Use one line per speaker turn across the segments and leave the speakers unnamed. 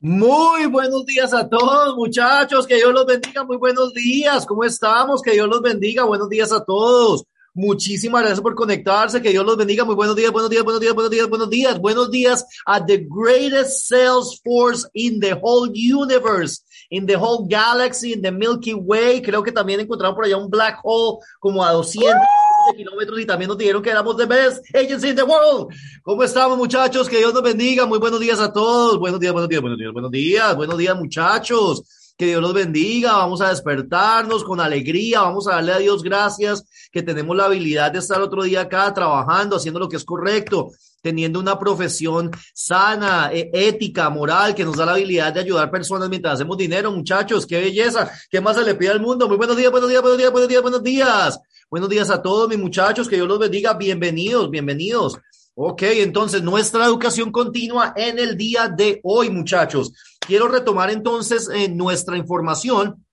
Muy buenos días a todos, muchachos. Que Dios los bendiga. Muy buenos días. ¿Cómo estamos? Que Dios los bendiga. Buenos días a todos. Muchísimas gracias por conectarse. Que Dios los bendiga. Muy buenos días, buenos días, buenos días, buenos días, buenos días. Buenos días a the greatest sales force in the whole universe, in the whole galaxy, in the Milky Way. Creo que también encontraron por allá un black hole como a 200 kilómetros y también nos dijeron que éramos the best agency in the world. ¿Cómo estamos, muchachos? Que Dios nos bendiga. Muy buenos días a todos. Buenos días, buenos días, buenos días, buenos días, buenos días, muchachos. Que Dios los bendiga. Vamos a despertarnos con alegría. Vamos a darle a Dios gracias que tenemos la habilidad de estar otro día acá trabajando, haciendo lo que es correcto, teniendo una profesión sana, e, ética, moral, que nos da la habilidad de ayudar personas mientras hacemos dinero, muchachos. Qué belleza. ¿Qué más se le pide al mundo? Muy buenos días, buenos días, buenos días, buenos días, buenos días. Buenos días a todos mis muchachos, que Dios los bendiga. Bienvenidos, bienvenidos. Ok, entonces nuestra educación continua en el día de hoy, muchachos. Quiero retomar entonces eh, nuestra información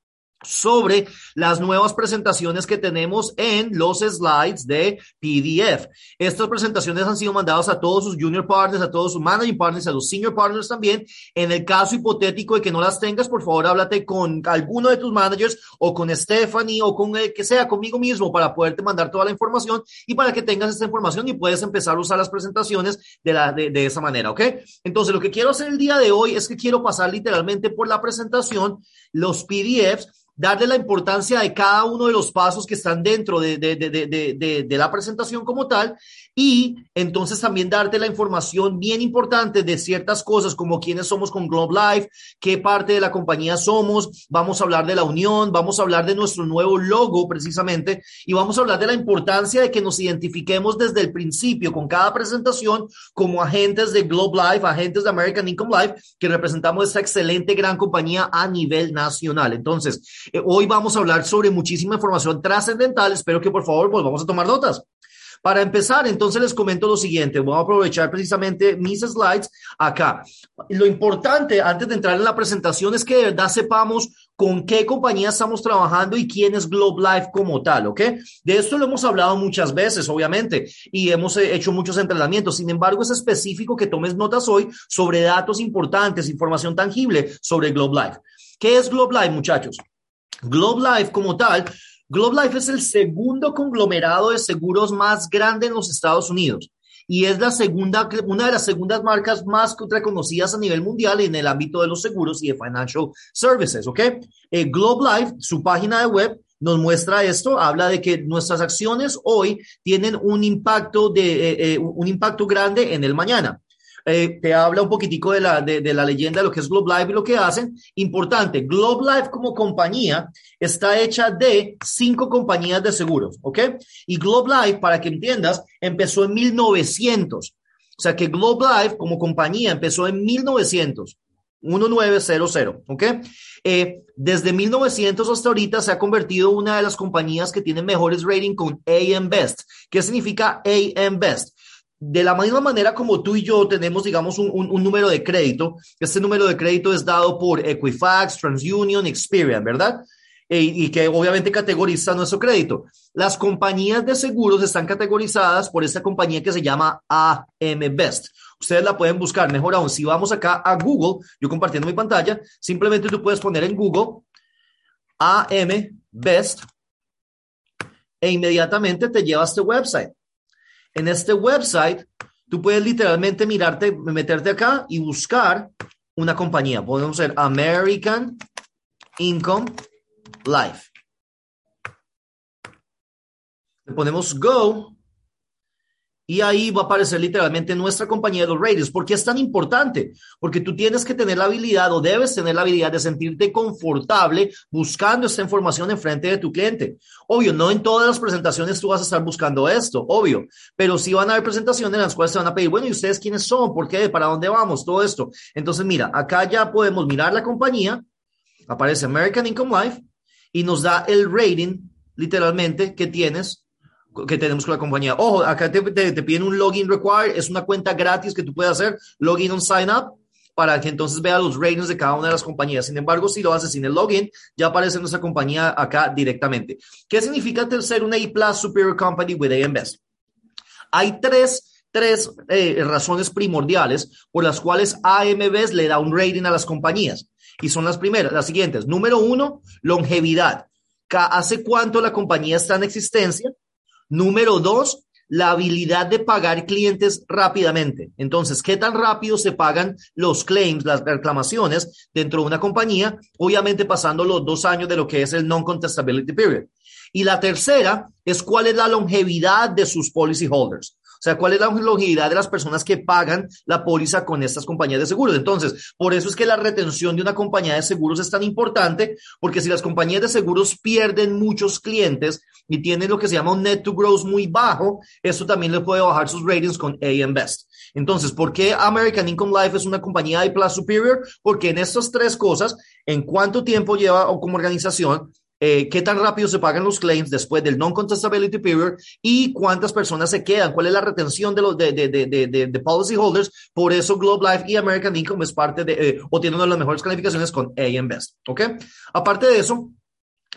sobre las nuevas presentaciones que tenemos en los slides de PDF. Estas presentaciones han sido mandadas a todos sus junior partners, a todos sus managing partners, a los senior partners también. En el caso hipotético de que no las tengas, por favor, háblate con alguno de tus managers o con Stephanie o con el que sea, conmigo mismo para poderte mandar toda la información y para que tengas esta información y puedes empezar a usar las presentaciones de, de, de esa manera, ¿ok? Entonces, lo que quiero hacer el día de hoy es que quiero pasar literalmente por la presentación, los PDFs, darle la importancia de cada uno de los pasos que están dentro de, de, de, de, la presentación como tal y entonces también darte la información bien importante de ciertas cosas como quiénes somos con Globe Life, qué parte de la compañía somos, vamos a hablar de la unión, vamos a hablar de nuestro nuevo logo precisamente y vamos a hablar de la importancia de que nos identifiquemos desde el principio con cada presentación como agentes de Globe Life, agentes de American Income Life, que representamos esta excelente gran compañía a nivel nacional. Entonces, eh, hoy vamos a hablar sobre muchísima información trascendental. Espero que por favor pues vamos a tomar notas. Para empezar, entonces les comento lo siguiente. Voy a aprovechar precisamente mis slides acá. Lo importante antes de entrar en la presentación es que de verdad sepamos con qué compañía estamos trabajando y quién es Globe Life como tal, ¿ok? De esto lo hemos hablado muchas veces, obviamente, y hemos hecho muchos entrenamientos. Sin embargo, es específico que tomes notas hoy sobre datos importantes, información tangible sobre Globe Life. ¿Qué es Globe Life, muchachos? Globe Life como tal, Globe Life es el segundo conglomerado de seguros más grande en los Estados Unidos y es la segunda, una de las segundas marcas más reconocidas a nivel mundial en el ámbito de los seguros y de financial services, ¿ok? Eh, Globe Life, su página de web, nos muestra esto, habla de que nuestras acciones hoy tienen un impacto de eh, eh, un impacto grande en el mañana eh, te habla un poquitico de la, de, de, la leyenda de lo que es Globe Life y lo que hacen. Importante, Globe Life como compañía está hecha de cinco compañías de seguros, ¿ok? Y Globe Life, para que entiendas, empezó en 1900. O sea que Globe Life como compañía empezó en 1900. 1900, ¿ok? Eh, desde 1900 hasta ahorita se ha convertido una de las compañías que tienen mejores rating con AM Best. ¿Qué significa AM Best? De la misma manera como tú y yo tenemos, digamos, un, un, número de crédito, este número de crédito es dado por Equifax, TransUnion, Experian, ¿verdad? E, y que obviamente categoriza nuestro crédito. Las compañías de seguros están categorizadas por esta compañía que se llama AM Best. Ustedes la pueden buscar, mejor aún, si vamos acá a Google, yo compartiendo mi pantalla, simplemente tú puedes poner en Google AM Best e inmediatamente te lleva a este website. En este website, tú puedes literalmente mirarte, meterte acá y buscar una compañía. Podemos ser American Income Life. Le ponemos Go y ahí va a aparecer literalmente nuestra compañía de los ratings. ¿Por qué es tan importante? Porque tú tienes que tener la habilidad o debes tener la habilidad de sentirte confortable buscando esta información en frente de tu cliente. Obvio, no en todas las presentaciones tú vas a estar buscando esto, obvio, pero sí van a haber presentaciones en las cuales te van a pedir, bueno, ¿y ustedes quiénes son? ¿Por qué? ¿Para dónde vamos? Todo esto. Entonces, mira, acá ya podemos mirar la compañía, aparece American Income Life y nos da el rating literalmente que tienes que tenemos con la compañía. Ojo, acá te, te, te, piden un login required, es una cuenta gratis que tú puedes hacer, login on sign up, para que entonces vea los ratings de cada una de las compañías. Sin embargo, si lo haces sin el login, ya aparece nuestra compañía acá directamente. ¿Qué significa ser una A Plus Superior Company with AM? Hay tres tres eh, razones primordiales por las cuales AMBs le da un rating a las compañías. Y son las primeras, las siguientes. Número uno, longevidad. ¿Hace cuánto la compañía está en existencia? Número dos, la habilidad de pagar clientes rápidamente. Entonces, ¿qué tan rápido se pagan los claims, las reclamaciones dentro de una compañía? Obviamente pasando los dos años de lo que es el non-contestability period. Y la tercera es cuál es la longevidad de sus policy holders. O sea, cuál es la longevidad de las personas que pagan la póliza con estas compañías de seguros. Entonces, por eso es que la retención de una compañía de seguros es tan importante, porque si las compañías de seguros pierden muchos clientes y tienen lo que se llama un net to gross muy bajo, eso también le puede bajar sus ratings con AM Best. Entonces, ¿por qué American Income Life es una compañía de Plus Superior? Porque en estas tres cosas, en cuánto tiempo lleva o como organización, eh, qué tan rápido se pagan los claims después del non-contestability period y cuántas personas se quedan, cuál es la retención de los de, de, de, de policy holders. Por eso Globe Life y American Income es parte de, eh, o tienen una de las mejores calificaciones con AM Best. ¿Ok? Aparte de eso,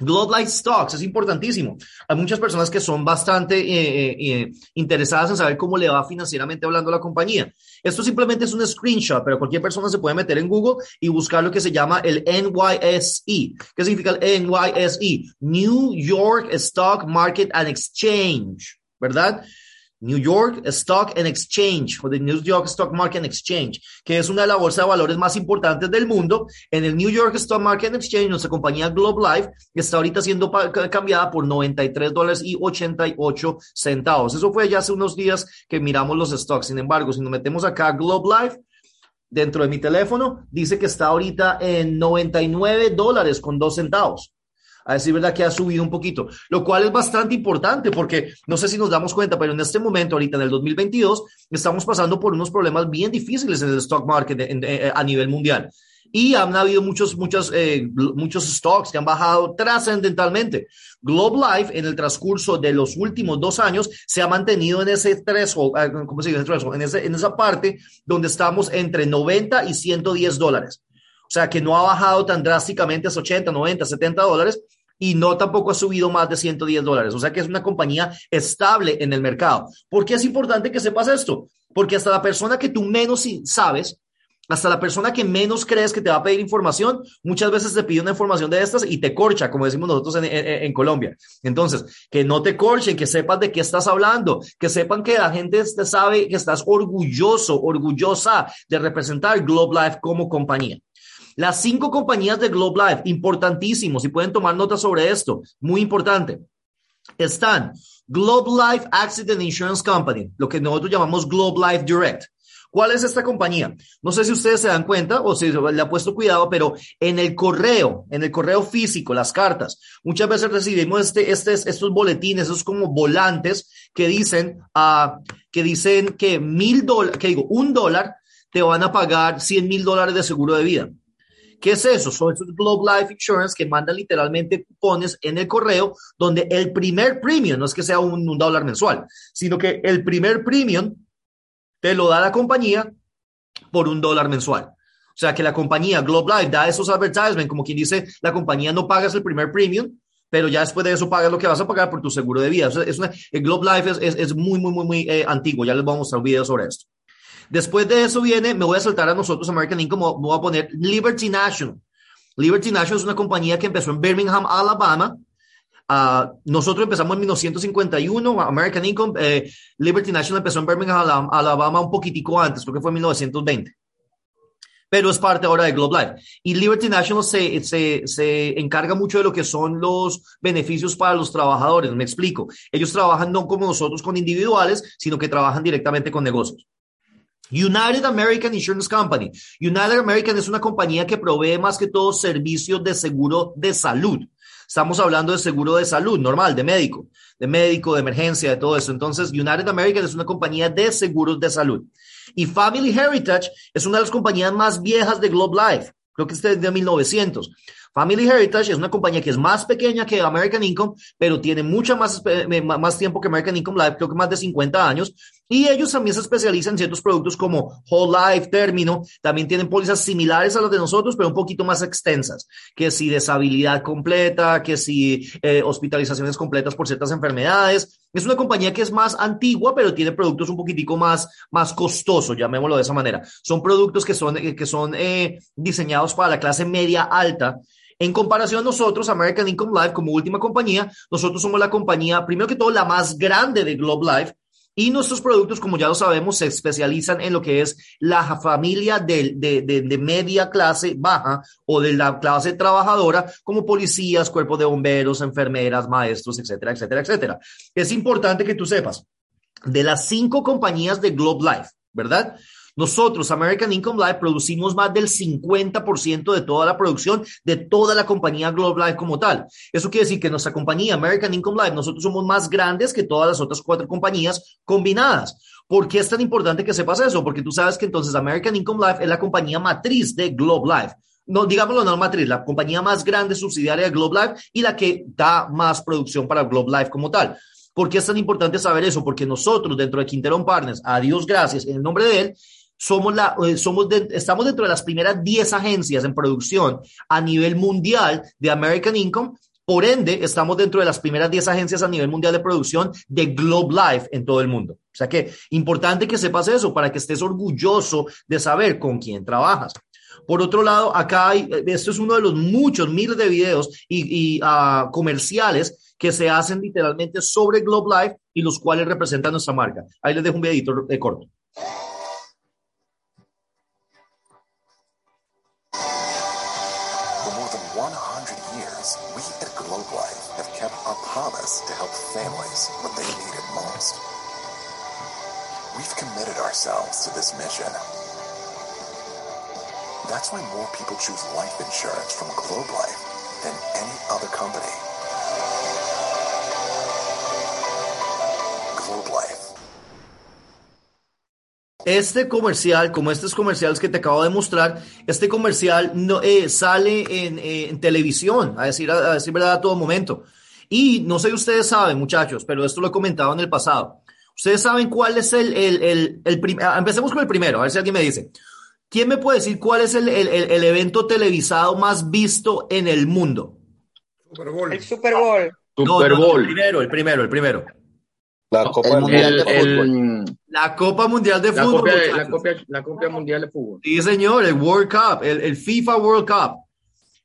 Globe Life Stocks es importantísimo. Hay muchas personas que son bastante eh, eh, eh, interesadas en saber cómo le va financieramente hablando a la compañía. Esto simplemente es un screenshot, pero cualquier persona se puede meter en Google y buscar lo que se llama el NYSE. ¿Qué significa el NYSE? New York Stock Market and Exchange, ¿verdad? New York Stock and Exchange o the New York Stock Market Exchange, que es una de las bolsas de valores más importantes del mundo. En el New York Stock Market Exchange, nuestra compañía Globe Life está ahorita siendo cambiada por 93 dólares y 88 centavos. Eso fue ya hace unos días que miramos los stocks. Sin embargo, si nos metemos acá Globe Life, dentro de mi teléfono, dice que está ahorita en 99 dólares con 2 centavos a decir verdad que ha subido un poquito, lo cual es bastante importante porque no sé si nos damos cuenta, pero en este momento, ahorita en el 2022, estamos pasando por unos problemas bien difíciles en el stock market eh, a nivel mundial. Y han habido muchos, muchos, eh, muchos stocks que han bajado trascendentalmente. Globe Life, en el transcurso de los últimos dos años, se ha mantenido en ese threshold, ah, ¿cómo se dice? En, en esa parte donde estamos entre 90 y 110 dólares. O sea, que no ha bajado tan drásticamente a 80, 90, 70 dólares y no tampoco ha subido más de 110 dólares. O sea que es una compañía estable en el mercado. ¿Por qué es importante que sepas esto? Porque hasta la persona que tú menos sabes, hasta la persona que menos crees que te va a pedir información, muchas veces te pide una información de estas y te corcha, como decimos nosotros en, Colombia. Entonces, que no te corchen, que sepas de qué estás hablando, que sepan que la gente te sabe que estás orgulloso, orgullosa de representar Globe Life como compañía. Las cinco compañías de Globe Life, importantísimos, y pueden tomar nota sobre esto, muy importante, están Globe Life Accident Insurance Company, lo que nosotros llamamos Globe Life Direct. ¿Cuál es esta compañía? No sé si ustedes se dan cuenta o si le ha puesto cuidado, pero en el correo, en el correo físico, las cartas, muchas veces recibimos este, este, estos boletines, esos como volantes que dicen, uh, que dicen que mil dólares, que digo, un dólar te van a pagar 100 mil dólares de seguro de vida. ¿Qué es eso? Son esos Globe Life Insurance que mandan literalmente cupones en el correo donde el primer premium, no es que sea un, dólar mensual, sino que el primer premium te lo da la compañía por un dólar mensual. O sea, que la compañía Globe Life da esos advertisements, como quien dice, la compañía no pagas el primer premium, pero ya después de eso pagas lo que vas a pagar por tu seguro de vida. es el Globe Life es, es, muy, muy, muy, muy eh, antiguo. Ya les voy a mostrar un video sobre esto. Después de eso viene, me voy a saltar a nosotros, American Income, me voy a poner Liberty National. Liberty National es una compañía que empezó en Birmingham, Alabama. Uh, nosotros empezamos en 1951, American Income, eh, Liberty National empezó en Birmingham, Alabama un poquitico antes, creo que fue en 1920 pero es parte ahora de Globe Life. Y Liberty National se, se, se, encarga mucho de lo que son los beneficios para los trabajadores. Me explico. Ellos trabajan no como nosotros con individuales, sino que trabajan directamente con negocios. United American Insurance Company. United American es una compañía que provee más que todo servicios de seguro de salud. Estamos hablando de seguro de salud normal, de médico, de médico, de emergencia, de todo eso. Entonces, United American es una compañía de seguros de salud. Y Family Heritage es una de las compañías más viejas de Globe Life. Creo que es de 1900. Family Heritage es una compañía que es más pequeña que American Income, pero tiene mucha más, eh, más tiempo que American Income Life, creo que más de 50 años. Y ellos también se especializan en ciertos productos como Whole Life, Término. También tienen pólizas similares a las de nosotros, pero un poquito más extensas. Que si deshabilidad completa, que si eh, hospitalizaciones completas por ciertas enfermedades. Es una compañía que es más antigua, pero tiene productos un poquitico más, más costosos, llamémoslo de esa manera. Son productos que son, que son eh, diseñados para la clase media alta. En comparación a nosotros, American Income Life, como última compañía, nosotros somos la compañía, primero que todo, la más grande de Globe Life, y nuestros productos, como ya lo sabemos, se especializan en lo que es la familia de, de, de, media clase baja o de la clase trabajadora, como policías, cuerpos de bomberos, enfermeras, maestros, etcétera, etcétera, etcétera. Es importante que tú sepas, de las cinco compañías de Globe Life, ¿verdad? Nosotros, American Income Life, producimos más del 50% de toda la producción de toda la compañía Globe Life como tal. Eso quiere decir que nuestra compañía American Income Life, nosotros somos más grandes que todas las otras cuatro compañías combinadas. ¿Por qué es tan importante que sepas eso? Porque tú sabes que entonces American Income Life es la compañía matriz de Globe Life no, digámoslo no matriz, la compañía más grande subsidiaria de Globe Life y la que da más producción para Globe Life como tal. ¿Por qué es tan importante saber eso? Porque nosotros dentro de Quintero Partners, a Dios gracias, en el nombre de él, somos la, eh, somos estamos dentro de las primeras 10 agencias en producción a nivel mundial de American Income. Por ende, estamos dentro de las primeras 10 agencias a nivel mundial de producción de Globe Life en todo el mundo. O sea que importante que sepas eso para que estés orgulloso de saber con quién trabajas. Por otro lado, acá hay, esto es uno de los muchos miles de videos y, uh, comerciales que se hacen literalmente sobre Globe Life y los cuales representan nuestra marca. Ahí les dejo un videito de corto. Promise to help families when they need it most. We've committed ourselves to this mission. That's why more people choose life insurance from Globe Life than any other company. Globe Life. Este comercial, como estos comerciales que te acabo de mostrar, este comercial no, eh, sale en, eh, en, televisión, a decir, a decir verdad, a todo momento. Y no sé si ustedes saben, muchachos, pero esto lo he comentado en el pasado. Ustedes saben cuál es el, el, el, el ah, empecemos con el primero, a ver si alguien me dice. ¿Quién me puede decir cuál es el, el, el evento televisado más visto en el mundo?
Super Bowl.
El Super Bowl.
Super Bowl. el primero, el primero, el primero.
La Copa Mundial de Fútbol.
La Copa Mundial de Fútbol.
la, Copa, la Copa Mundial de Fútbol.
Sí, señor, el World Cup, el, el FIFA World Cup.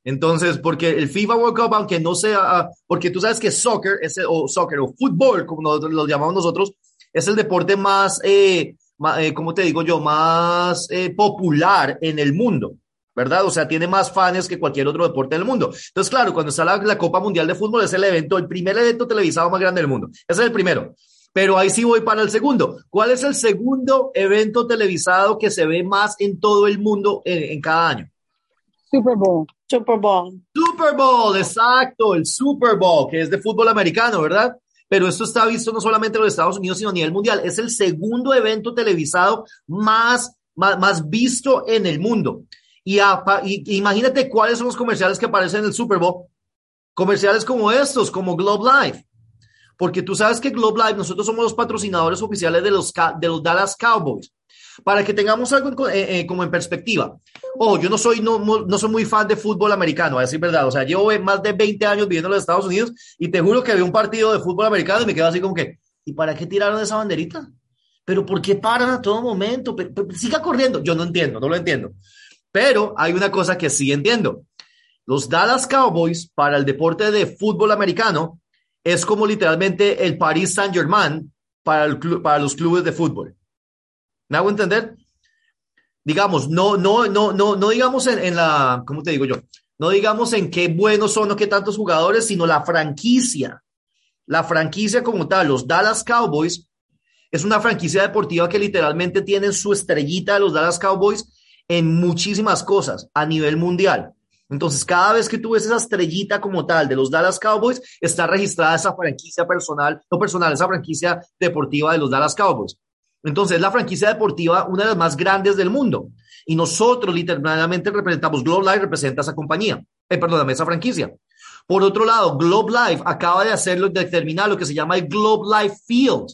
Entonces, porque el FIFA World Cup, aunque no sea, porque tú sabes que soccer, es, o soccer, o fútbol, como lo llamamos nosotros, es el deporte más, eh, eh te digo yo, más eh, popular en el mundo, ¿verdad? O sea, tiene más fans que cualquier otro deporte del mundo. Entonces, claro, cuando está la, Copa Mundial de Fútbol, es el evento, el primer evento televisado más grande del mundo. Ese es el primero. Pero ahí sí voy para el segundo. ¿Cuál es el segundo evento televisado que se ve más en todo el mundo en cada año?
Super Bowl. Super Bowl.
Super Bowl, exacto, el Super Bowl, que es de fútbol americano, ¿verdad? Pero esto está visto no solamente en los Estados Unidos, sino a nivel mundial. Es el segundo evento televisado más, más, visto en el mundo. Y, imagínate cuáles son los comerciales que aparecen en el Super Bowl. Comerciales como estos, como Globe Life. Porque tú sabes que Globe Life, nosotros somos los patrocinadores oficiales de los, de los Dallas Cowboys. Para que tengamos algo eh, eh, como en perspectiva. Oh, yo no soy, no, no soy muy fan de fútbol americano, a decir verdad. O sea, llevo más de 20 años viviendo en los Estados Unidos y te juro que vi un partido de fútbol americano y me quedo así como que, ¿y para qué tiraron esa banderita? ¿Pero por qué paran a todo momento? siga corriendo. Yo no entiendo, no lo entiendo. Pero hay una cosa que sí entiendo. Los Dallas Cowboys para el deporte de fútbol americano es como literalmente el Paris Saint Germain para, el para los clubes de fútbol. ¿Me hago entender? Digamos, no, no, no, no, no digamos en, en la, ¿cómo te digo yo? No digamos en qué buenos son o qué tantos jugadores, sino la franquicia. La franquicia como tal, los Dallas Cowboys, es una franquicia deportiva que literalmente tiene su estrellita de los Dallas Cowboys en muchísimas cosas a nivel mundial. Entonces, cada vez que tú ves esa estrellita como tal de los Dallas Cowboys, está registrada esa franquicia personal, no personal, esa franquicia deportiva de los Dallas Cowboys. Entonces, la franquicia deportiva, una de las más grandes del mundo. Y nosotros literalmente representamos, Globe Life representa esa compañía, eh, perdóname, esa franquicia. Por otro lado, Globe Life acaba de hacerlo, de terminar lo que se llama el Globe Life Field,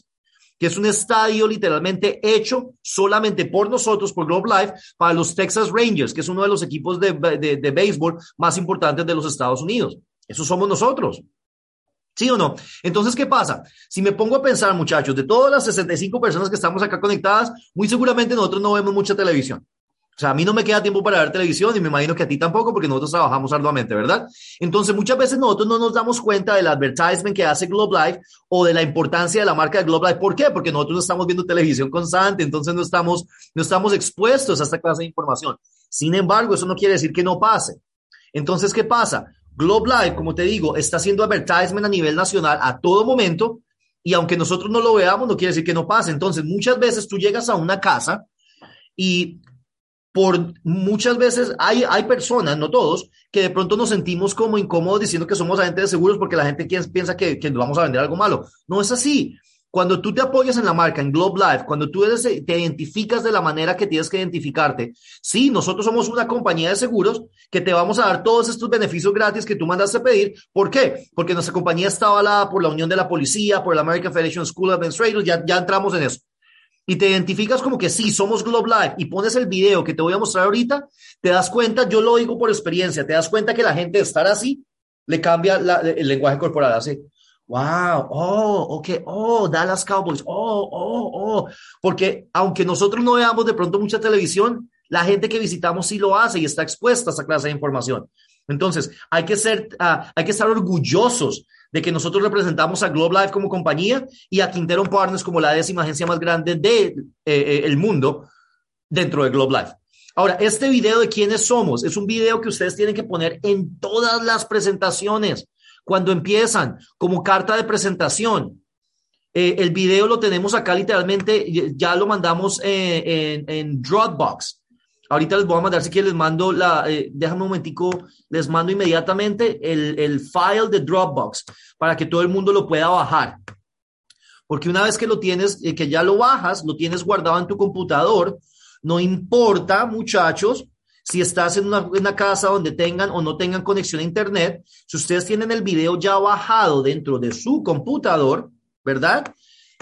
que es un estadio literalmente hecho solamente por nosotros, por Globe Life, para los Texas Rangers, que es uno de los equipos de, de, de béisbol más importantes de los Estados Unidos. Eso somos nosotros. ¿Sí o no? Entonces, ¿qué pasa? Si me pongo a pensar, muchachos, de todas las 65 personas que estamos acá conectadas, muy seguramente nosotros no vemos mucha televisión. O sea, a mí no me queda tiempo para ver televisión y me imagino que a ti tampoco porque nosotros trabajamos arduamente, ¿verdad? Entonces, muchas veces nosotros no nos damos cuenta del advertisement que hace Globe Life o de la importancia de la marca de Globe Life. ¿Por qué? Porque nosotros no estamos viendo televisión constante, entonces no estamos, no estamos expuestos a esta clase de información. Sin embargo, eso no quiere decir que no pase. Entonces, ¿qué pasa? Globe Life, como te digo, está haciendo advertisement a nivel nacional a todo momento y aunque nosotros no lo veamos, no quiere decir que no pase. Entonces, muchas veces tú llegas a una casa y por muchas veces hay, hay personas, no todos, que de pronto nos sentimos como incómodos diciendo que somos agentes de seguros porque la gente piensa que, que vamos a vender algo malo. No es así. Cuando tú te apoyas en la marca, en Globe Life, cuando tú te identificas de la manera que tienes que identificarte, sí, nosotros somos una compañía de seguros que te vamos a dar todos estos beneficios gratis que tú mandaste a pedir. ¿Por qué? Porque nuestra compañía está avalada por la Unión de la Policía, por la American Federation School of Administrators, ya, ya entramos en eso y te identificas como que sí, somos Globe Live y pones el video que te voy a mostrar ahorita, te das cuenta, yo lo digo por experiencia, te das cuenta que la gente de estar así le cambia el lenguaje corporal, así. Wow, oh, ok, oh, Dallas Cowboys, oh, oh, oh, porque aunque nosotros no veamos de pronto mucha televisión, la gente que visitamos sí lo hace y está expuesta a esa clase de información. Entonces, hay que ser, uh, hay que estar orgullosos de que nosotros representamos a Globe Life como compañía y a Quintero Partners como la décima agencia más grande del de, eh, el mundo dentro de Globe Life. Ahora, este video de quiénes somos es un video que ustedes tienen que poner en todas las presentaciones cuando empiezan como carta de presentación. Eh, el video lo tenemos acá literalmente, ya lo mandamos eh, en, en Dropbox. Ahorita les voy a mandar, si quieren les mando la, eh, déjame un momentico, les mando inmediatamente el, el file de Dropbox para que todo el mundo lo pueda bajar. Porque una vez que lo tienes, eh, que ya lo bajas, lo tienes guardado en tu computador, no importa, muchachos, si estás en una, una, casa donde tengan o no tengan conexión a internet, si ustedes tienen el video ya bajado dentro de su computador, ¿verdad?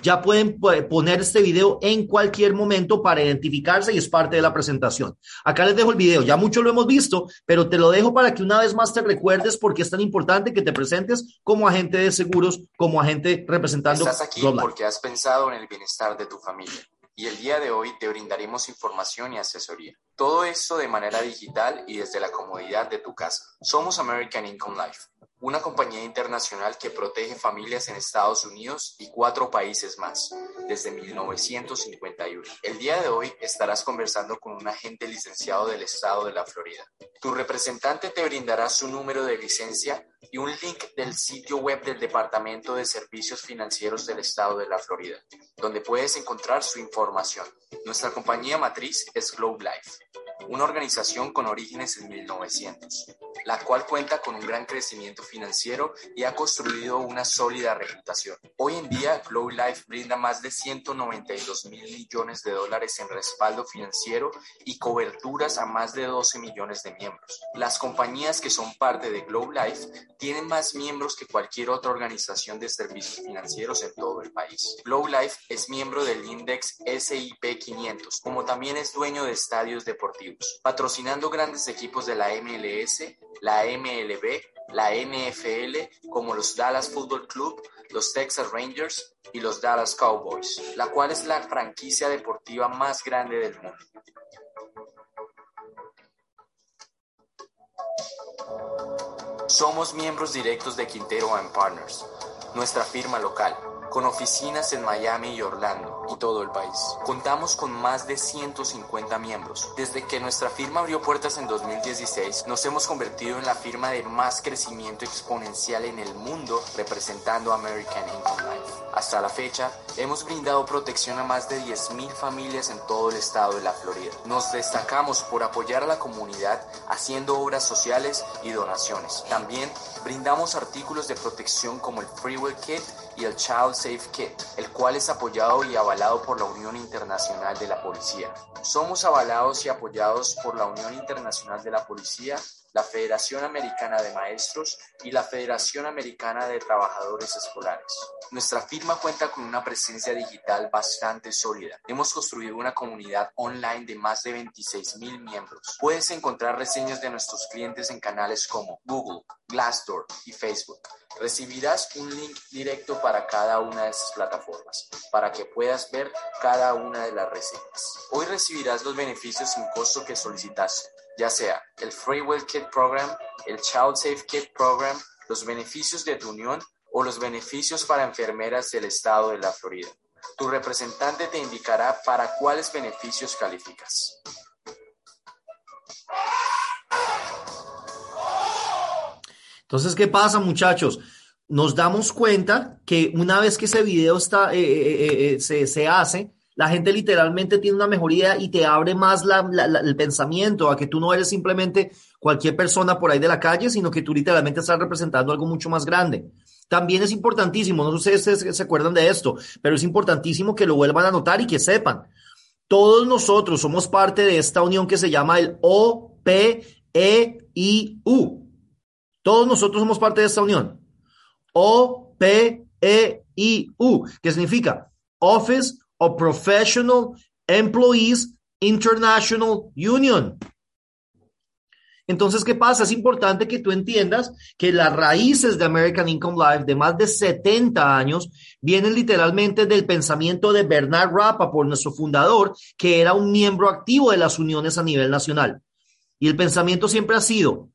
Ya pueden poner este video en cualquier momento para identificarse y es parte de la presentación. Acá les dejo el video, ya mucho lo hemos visto, pero te lo dejo para que una vez más te recuerdes porque es tan importante que te presentes como agente de seguros, como agente representando.
Estás aquí porque has pensado en el bienestar de tu familia y el día de hoy te brindaremos información y asesoría. Todo esto de manera digital y desde la comodidad de tu casa. Somos American Income Life una compañía internacional que protege familias en Estados Unidos y cuatro países más, desde 1951. El día de hoy estarás conversando con un agente licenciado del estado de la Florida. Tu representante te brindará su número de licencia y un link del sitio web del Departamento de Servicios Financieros del estado de la Florida, donde puedes encontrar su información. Nuestra compañía matriz es Globe Life una organización con orígenes en 1900, la cual cuenta con un gran crecimiento financiero y ha construido una sólida reputación. Hoy en día, Globe Life brinda más de 192 mil millones de dólares en respaldo financiero y coberturas a más de 12 millones de miembros. Las compañías que son parte de Globe Life tienen más miembros que cualquier otra organización de servicios financieros en todo el país. Globe Life es miembro del index SIP 500, como también es dueño de estadios deportivos patrocinando grandes equipos de la MLS, la MLB, la NFL, como los Dallas Football Club, los Texas Rangers y los Dallas Cowboys, la cual es la franquicia deportiva más grande del mundo. Somos miembros directos de Quintero Partners, nuestra firma local con oficinas en Miami y Orlando y todo el país. Contamos con más de 150 miembros. Desde que nuestra firma abrió puertas en 2016, nos hemos convertido en la firma de más crecimiento exponencial en el mundo representando American Income Life. Hasta la fecha, hemos brindado protección a más de 10.000 familias en todo el estado de la Florida. Nos destacamos por apoyar a la comunidad haciendo obras sociales y donaciones. También brindamos artículos de protección como el Freeway Kit y el Child Safe Kit, el cual es apoyado y avalado por la Unión Internacional de la Policía. Somos avalados y apoyados por la Unión Internacional de la Policía la Federación Americana de Maestros y la Federación Americana de Trabajadores Escolares. Nuestra firma cuenta con una presencia digital bastante sólida. Hemos construido una comunidad online de más de 26 mil miembros. Puedes encontrar reseñas de nuestros clientes en canales como Google, Glassdoor y Facebook. Recibirás un link directo para cada una de estas plataformas para que puedas ver cada una de las reseñas. Hoy recibirás los beneficios sin costo que solicitaste, ya sea el Free Well Kit Program, el Child Safe Kit Program, los beneficios de tu unión o los beneficios para enfermeras del estado de la Florida. Tu representante te indicará para cuáles beneficios calificas.
Entonces, ¿qué pasa, muchachos? Nos damos cuenta que una vez que ese video está, eh, eh, eh, se, se, hace, la gente literalmente tiene una mejoría y te abre más la, el pensamiento a que tú no eres simplemente cualquier persona por ahí de la calle, sino que tú literalmente estás representando algo mucho más grande. También es importantísimo, no sé si se acuerdan de esto, pero es importantísimo que lo vuelvan a notar y que sepan. Todos nosotros somos parte de esta unión que se llama el OPEIU. Todos nosotros somos parte de esta unión. O-P-E-I-U, que significa Office of Professional Employees International Union. Entonces, ¿qué pasa? Es importante que tú entiendas que las raíces de American Income Life de más de 70 años vienen literalmente del pensamiento de Bernard por nuestro fundador, que era un miembro activo de las uniones a nivel nacional. Y el pensamiento siempre ha sido,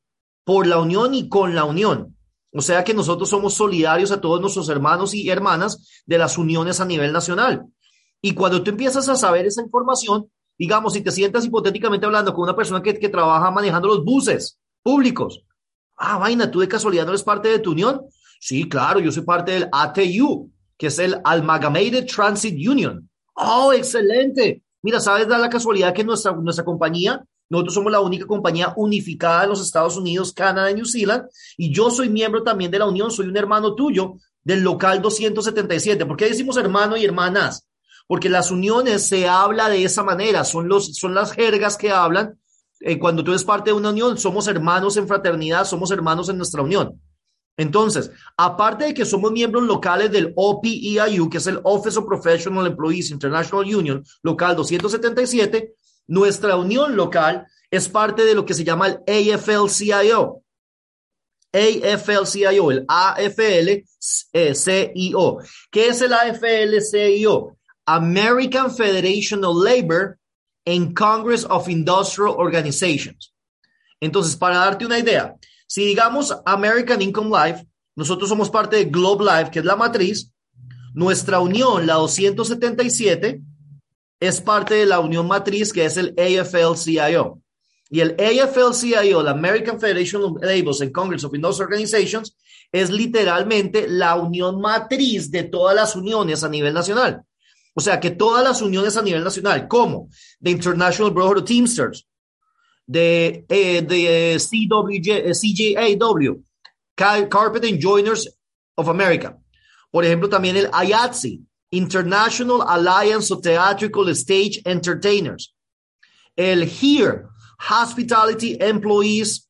por la unión y con la unión. O sea que nosotros somos solidarios a todos nuestros hermanos y hermanas de las uniones a nivel nacional. Y cuando tú empiezas a saber esa información, digamos, si te sientas hipotéticamente hablando con una persona que, que trabaja manejando los buses públicos, ah, vaina, tú de casualidad no eres parte de tu unión. Sí, claro, yo soy parte del ATU, que es el Amalgamated Transit Union. Oh, excelente. Mira, ¿sabes da la casualidad que nuestra, nuestra compañía nosotros somos la única compañía unificada en los Estados Unidos, Canadá y New Zealand. Y yo soy miembro también de la Unión, soy un hermano tuyo del local 277. ¿Por qué decimos hermano y hermanas? Porque las uniones se habla de esa manera, son, los, son las jergas que hablan. Eh, cuando tú eres parte de una unión, somos hermanos en fraternidad, somos hermanos en nuestra unión. Entonces, aparte de que somos miembros locales del OPEIU, que es el Office of Professional Employees International Union, local 277, nuestra unión local es parte de lo que se llama el AFL-CIO. AFL-CIO, el AFL-CIO. ¿Qué es el AFL-CIO? American Federation of Labor and Congress of Industrial Organizations. Entonces, para darte una idea, si digamos American Income Life, nosotros somos parte de Globe Life, que es la matriz, nuestra unión, la 277, es parte de la unión matriz que es el AFL-CIO. Y el AFL-CIO, la American Federation of Labels and Congress of Industrial Organizations, es literalmente la unión matriz de todas las uniones a nivel nacional. O sea que todas las uniones a nivel nacional, como the International Brotherhood of Teamsters, de, eh, de CWJ, CJAW, Carpet and Joiners of America. Por ejemplo, también el IATSE, International Alliance of Theatrical Stage Entertainers, el HERE, Hospitality Employees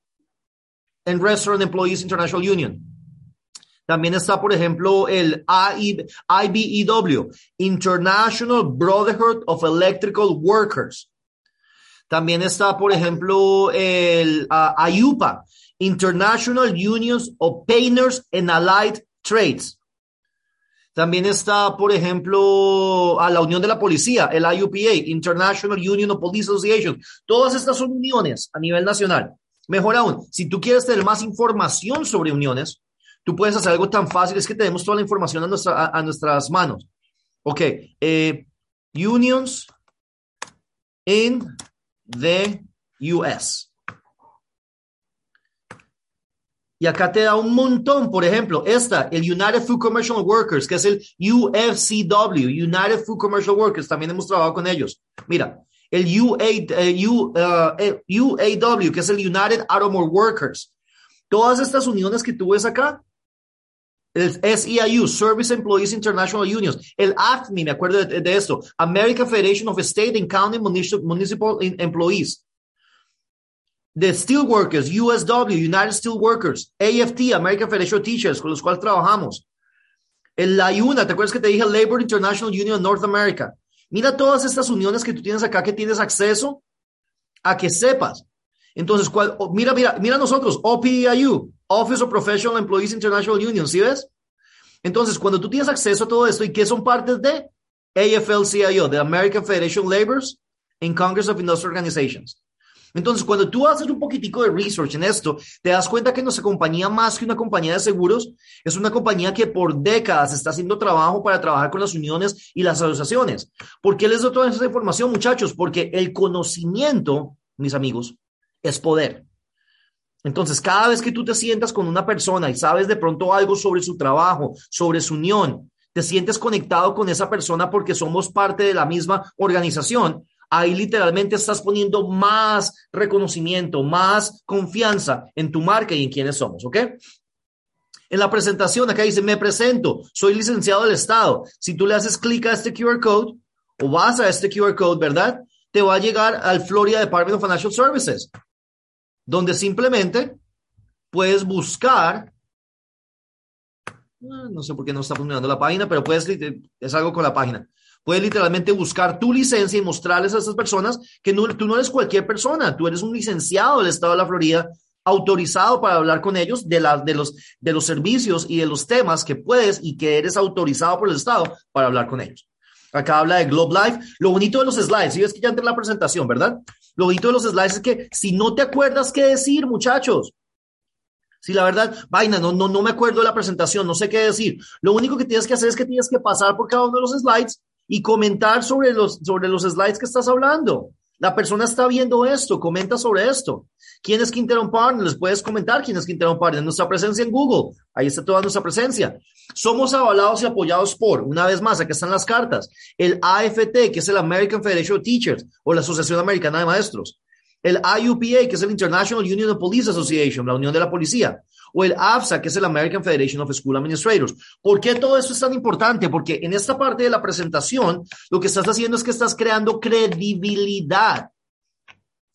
and Restaurant Employees International Union. También está, por ejemplo, el IBEW, International Brotherhood of Electrical Workers. También está, por ejemplo, el uh, IUPA, International Unions of Painters and Allied Trades. También está, por ejemplo, a la Unión de la Policía, el IUPA, International Union of Police Association. Todas estas son uniones a nivel nacional. Mejor aún, si tú quieres tener más información sobre uniones, tú puedes hacer algo tan fácil, es que tenemos toda la información a, nuestra, a, nuestras manos. Ok, eh, unions in the US. Y acá te da un montón, por ejemplo, esta, el United Food Commercial Workers, que es el UFCW, United Food Commercial Workers, también hemos trabajado con ellos. Mira, el UA, eh, UAW, eh, que es el United Automobile Workers. Todas estas uniones que tú ves acá, el SEIU, Service Employees International Unions, el AFMI, me acuerdo de, esto, American Federation of State and County Municipal Employees. de Steelworkers, USW, United Steelworkers, AFT, American Federation of Teachers, con los cuales trabajamos. El, ¿te acuerdas que te dije Labor International Union North America? Mira todas estas uniones que tú tienes acá que tienes acceso a que sepas. Entonces, mira, mira, mira nosotros, OPIU, Office of Professional Employees International Union, ¿sí ves? Entonces, cuando tú tienes acceso a todo esto y que son partes de AFL-CIO, de American Federation of Laborers en Congress of Industrial Organizations. Entonces, cuando tú haces un poquitico de research en esto, te das cuenta que nuestra compañía, más que una compañía de seguros, es una compañía que por décadas está haciendo trabajo para trabajar con las uniones y las asociaciones. ¿Por qué les doy toda esta información, muchachos? Porque el conocimiento, mis amigos, es poder. Entonces, cada vez que tú te sientas con una persona y sabes de pronto algo sobre su trabajo, sobre su unión, te sientes conectado con esa persona porque somos parte de la misma organización, ahí literalmente estás poniendo más reconocimiento, más confianza en tu marca y en quiénes somos, ¿ok? En la presentación acá dice, me presento, soy licenciado del Estado. Si tú le haces clic a este QR code o vas a este QR code, ¿verdad? Te va a llegar al Florida Department of Financial Services, donde simplemente puedes buscar, ah, no sé por qué no está funcionando la página, pero puedes, es algo con la página. Puedes literalmente buscar tu licencia y mostrarles a esas personas que tú no eres cualquier persona, tú eres un licenciado del Estado de la Florida autorizado para hablar con ellos de, de, los, de los servicios y de los temas que puedes y que eres autorizado por el Estado para hablar con ellos. Acá habla de Globe Life. Lo bonito de los slides, si ves que ya entré en la presentación, ¿verdad? Lo bonito de los slides es que si no te acuerdas qué decir, muchachos, si la verdad, vaina, no, no, no me acuerdo de la presentación, no sé qué decir. Lo único que tienes que hacer es que tienes que pasar por cada uno de los slides y comentar sobre los, sobre los slides que estás hablando. La persona está viendo esto, comenta sobre esto. ¿Quién es Quintero Partner? Les puedes comentar quién es Quintero Partner. Nuestra presencia en Google, ahí está toda nuestra presencia. Somos avalados y apoyados por, una vez más, aquí están las cartas, el AFT, que es el American Federation of Teachers, o la Asociación Americana de Maestros. El IUPA, que es el International Union of Police Association, la Unión de la Policía o el AFSA, que es el American Federation of School Administrators. ¿Por qué todo eso es tan importante? Porque en esta parte de la presentación, lo que estás haciendo es que estás creando credibilidad.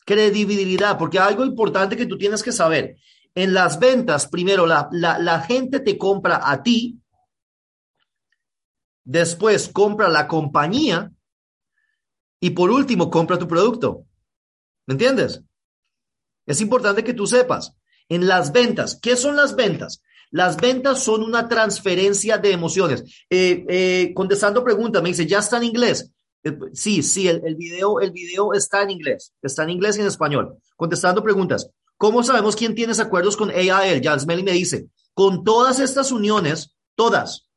Credibilidad, porque algo importante que tú tienes que saber. En las ventas, primero, la, la, la gente te compra a ti, después compra la compañía y por último compra tu producto. ¿Me entiendes? Es importante que tú sepas. En las ventas, ¿qué son las ventas? Las ventas son una transferencia de emociones. Eh, eh, contestando preguntas, me dice, ¿ya está en inglés? Eh, sí, sí, el, video, el video está en inglés. Está en inglés y en español. Contestando preguntas. ¿Cómo sabemos quién tiene acuerdos con AIL? Jan Smelly me dice, con todas estas uniones, todas,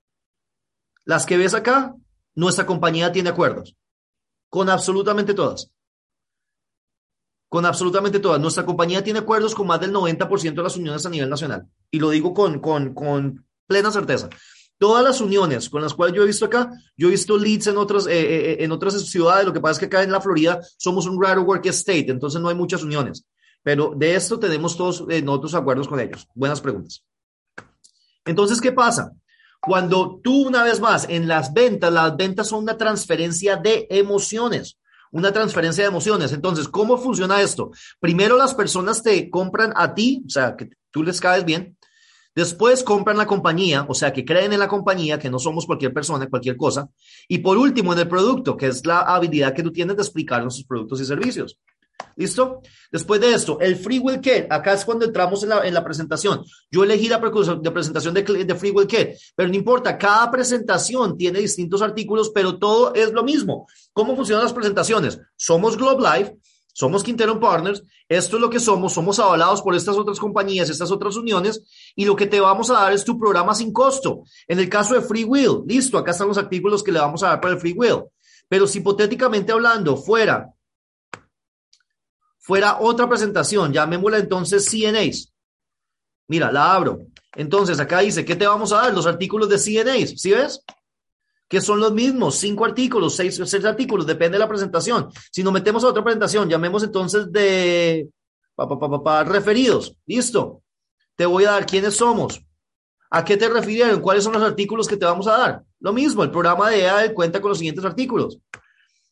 las que ves acá, nuestra compañía tiene acuerdos. Con absolutamente todas con absolutamente todas. Nuestra compañía tiene acuerdos con más del 90% de las uniones a nivel nacional. Y lo digo con, con, con, plena certeza. Todas las uniones con las cuales yo he visto acá, yo he visto leads en otras, eh, eh, en otras ciudades. Lo que pasa es que acá en la Florida somos un raro work state, entonces no hay muchas uniones. Pero de esto tenemos todos eh, otros acuerdos con ellos. Buenas preguntas. Entonces, ¿qué pasa? Cuando tú, una vez más, en las ventas, las ventas son una transferencia de emociones una transferencia de emociones. Entonces, ¿cómo funciona esto? Primero las personas te compran a ti, o sea, que tú les caes bien. Después compran la compañía, o sea, que creen en la compañía, que no somos cualquier persona, cualquier cosa. Y por último, en el producto, que es la habilidad que tú tienes de explicar nuestros productos y servicios. ¿Listo? Después de esto, el Free Will Kit, acá es cuando entramos en la, en la presentación. Yo elegí la de presentación de, de Free Will Kit, pero no importa, cada presentación tiene distintos artículos, pero todo es lo mismo. ¿Cómo funcionan las presentaciones? Somos Globe Life, somos Quintero Partners, esto es lo que somos, somos avalados por estas otras compañías, estas otras uniones, y lo que te vamos a dar es tu programa sin costo. En el caso de Free Will, listo, acá están los artículos que le vamos a dar para el Free Will. Pero si hipotéticamente hablando fuera fuera otra presentación, llamémosla entonces CNAs. Mira, la abro. Entonces, acá dice, ¿qué te vamos a dar? Los artículos de CNAs, ¿sí ves? Que son los mismos, cinco artículos, seis, seis artículos, depende de la presentación. Si nos metemos a otra presentación, llamemos entonces de pa, referidos, listo. Te voy a dar quiénes somos, a qué te refirieron, cuáles son los artículos que te vamos a dar. Lo mismo, el programa de EAD cuenta con los siguientes artículos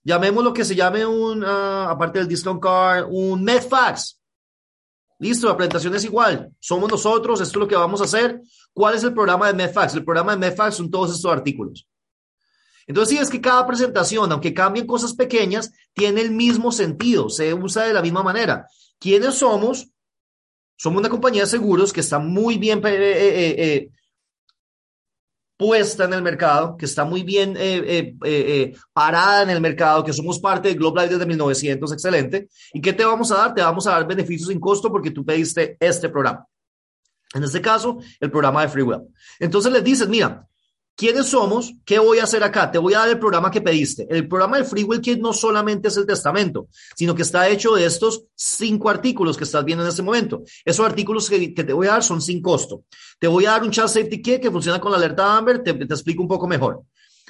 llamemos lo que se llame un, uh, aparte del discount card, un MedFax. Listo, la presentación es igual. Somos nosotros, esto es lo que vamos a hacer. ¿Cuál es el programa de MedFax? El programa de MedFax son todos estos artículos. Entonces, sí, es que cada presentación, aunque cambien cosas pequeñas, tiene el mismo sentido, se usa de la misma manera. ¿Quiénes somos? Somos una compañía de seguros que está muy bien eh, eh, eh, puesta en el mercado, que está muy bien parada en el mercado, que somos parte de Globe Life desde 1900, excelente. ¿Y qué te vamos a dar? Te vamos a dar beneficios sin costo porque tú pediste este programa. En este caso, el programa de FreeWell. Entonces les dices, mira, ¿Quiénes somos? ¿Qué voy a hacer acá? Te voy a dar el programa que pediste. El programa de Free Will Kit no solamente es el testamento, sino que está hecho de estos cinco artículos que estás viendo en este momento. Esos artículos que, te voy a dar son sin costo. Te voy a dar un Child Safety Kit que funciona con la alerta Amber, te, te explico un poco mejor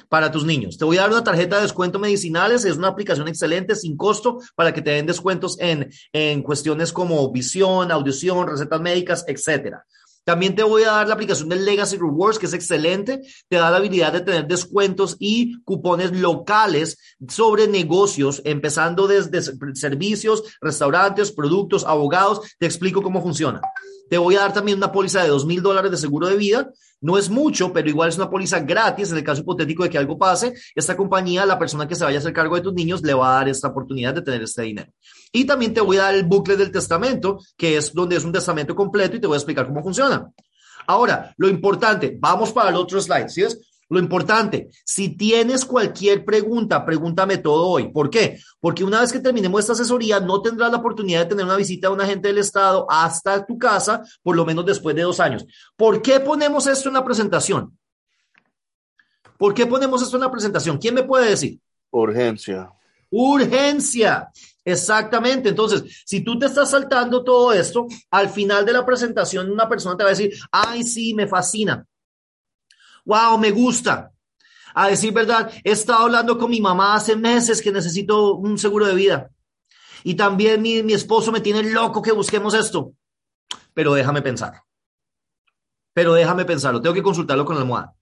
para tus niños. Te voy a dar una tarjeta de descuento medicinales, es una aplicación excelente, sin costo, para que te den descuentos en, en cuestiones como visión, audición, recetas médicas, etcétera. También te voy a dar la aplicación del Legacy Rewards, que es excelente. Te da la habilidad de tener descuentos y cupones locales sobre negocios, empezando desde servicios, restaurantes, productos, abogados. Te explico cómo funciona. Te voy a dar también una póliza de dos mil dólares de seguro de vida no es mucho, pero igual es una póliza gratis en el caso hipotético de que algo pase. Esta compañía, la persona que se vaya a hacer cargo de tus niños, le va a dar esta oportunidad de tener este dinero. Y también te voy a dar el bucle del testamento, que es donde es un testamento completo y te voy a explicar cómo funciona. Ahora, lo importante, vamos para el otro slide, ¿sí? Lo importante, si tienes cualquier pregunta, pregúntame todo hoy. ¿Por qué? Porque una vez que terminemos esta asesoría, no tendrás la oportunidad de tener una visita de un agente del Estado hasta tu casa, por lo menos después de dos años. ¿Por qué ponemos esto en la presentación? ¿Por qué ponemos esto en la presentación? ¿Quién me puede decir?
Urgencia.
Urgencia. Exactamente. Entonces, si tú te estás saltando todo esto, al final de la presentación una persona te va a decir, ay, sí, me fascina wow, me gusta. A decir verdad, he estado hablando con mi mamá hace meses que necesito un seguro de vida. Y también mi, mi esposo me tiene loco que busquemos esto. Pero déjame pensar. Pero déjame pensarlo. Tengo que consultarlo con la almohada.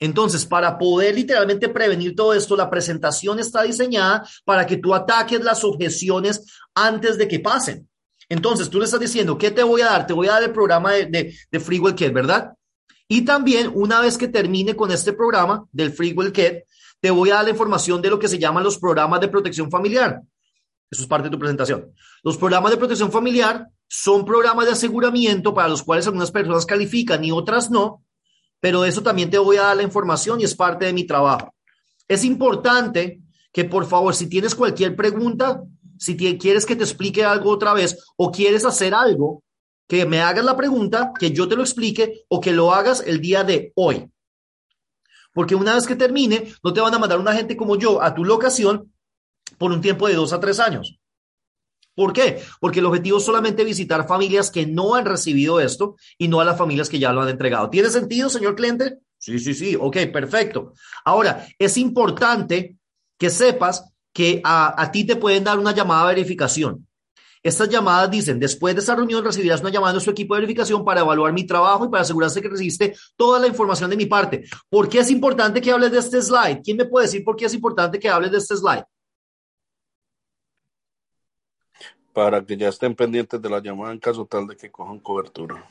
Entonces, para poder literalmente prevenir todo esto, la presentación está diseñada para que tú ataques las objeciones antes de que pasen. Entonces, tú le estás diciendo, ¿qué te voy a dar? Te voy a dar el programa de, de, de Free ¿verdad? Y también, una vez que termine con este programa del FreeWell Kit, te voy a dar la información de lo que se llaman los programas de protección familiar. Eso es parte de tu presentación. Los programas de protección familiar son programas de aseguramiento para los cuales algunas personas califican y otras no, pero eso también te voy a dar la información y es parte de mi trabajo. Es importante que por favor, si tienes cualquier pregunta, si quieres que te explique algo otra vez o quieres hacer algo, que me hagas la pregunta, que yo te lo explique o que lo hagas el día de hoy. Porque una vez que termine, no te van a mandar una gente como yo a tu locación por un tiempo de dos a tres años. ¿Por qué? Porque el objetivo es solamente visitar familias que no han recibido esto y no a las familias que ya lo han entregado. ¿Tiene sentido, señor cliente? Sí, sí, sí. Ok, perfecto. Ahora, es importante que sepas que a, a ti te pueden dar una llamada de verificación. Estas llamadas dicen, después de esta reunión recibirás una llamada de nuestro equipo de verificación para evaluar mi trabajo y para asegurarse que recibiste toda la información de mi parte. ¿Por qué es importante que hables de este slide? ¿Quién me puede decir por qué es importante que hables de este slide?
Para que ya estén pendientes de la llamada en caso tal de que cojan cobertura.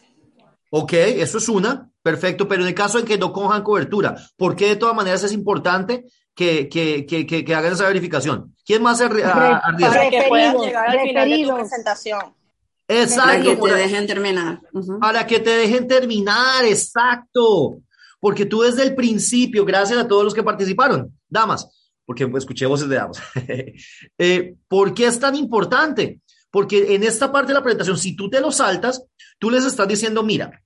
Ok, eso es una, perfecto, pero en el caso de que no cojan cobertura, ¿por qué de todas maneras es importante que, que, que, que, hagan esa verificación. ¿Quién más se
Para que puedan llegar al final de tu presentación.
Exacto.
Para que te dejen terminar.
Para que te dejen terminar, exacto. Porque tú desde el principio, gracias a todos los que participaron, damas, porque escuché voces de damas. eh, ¿Por qué es tan importante? Porque en esta parte de la presentación, si tú te lo saltas, tú les estás diciendo, mira,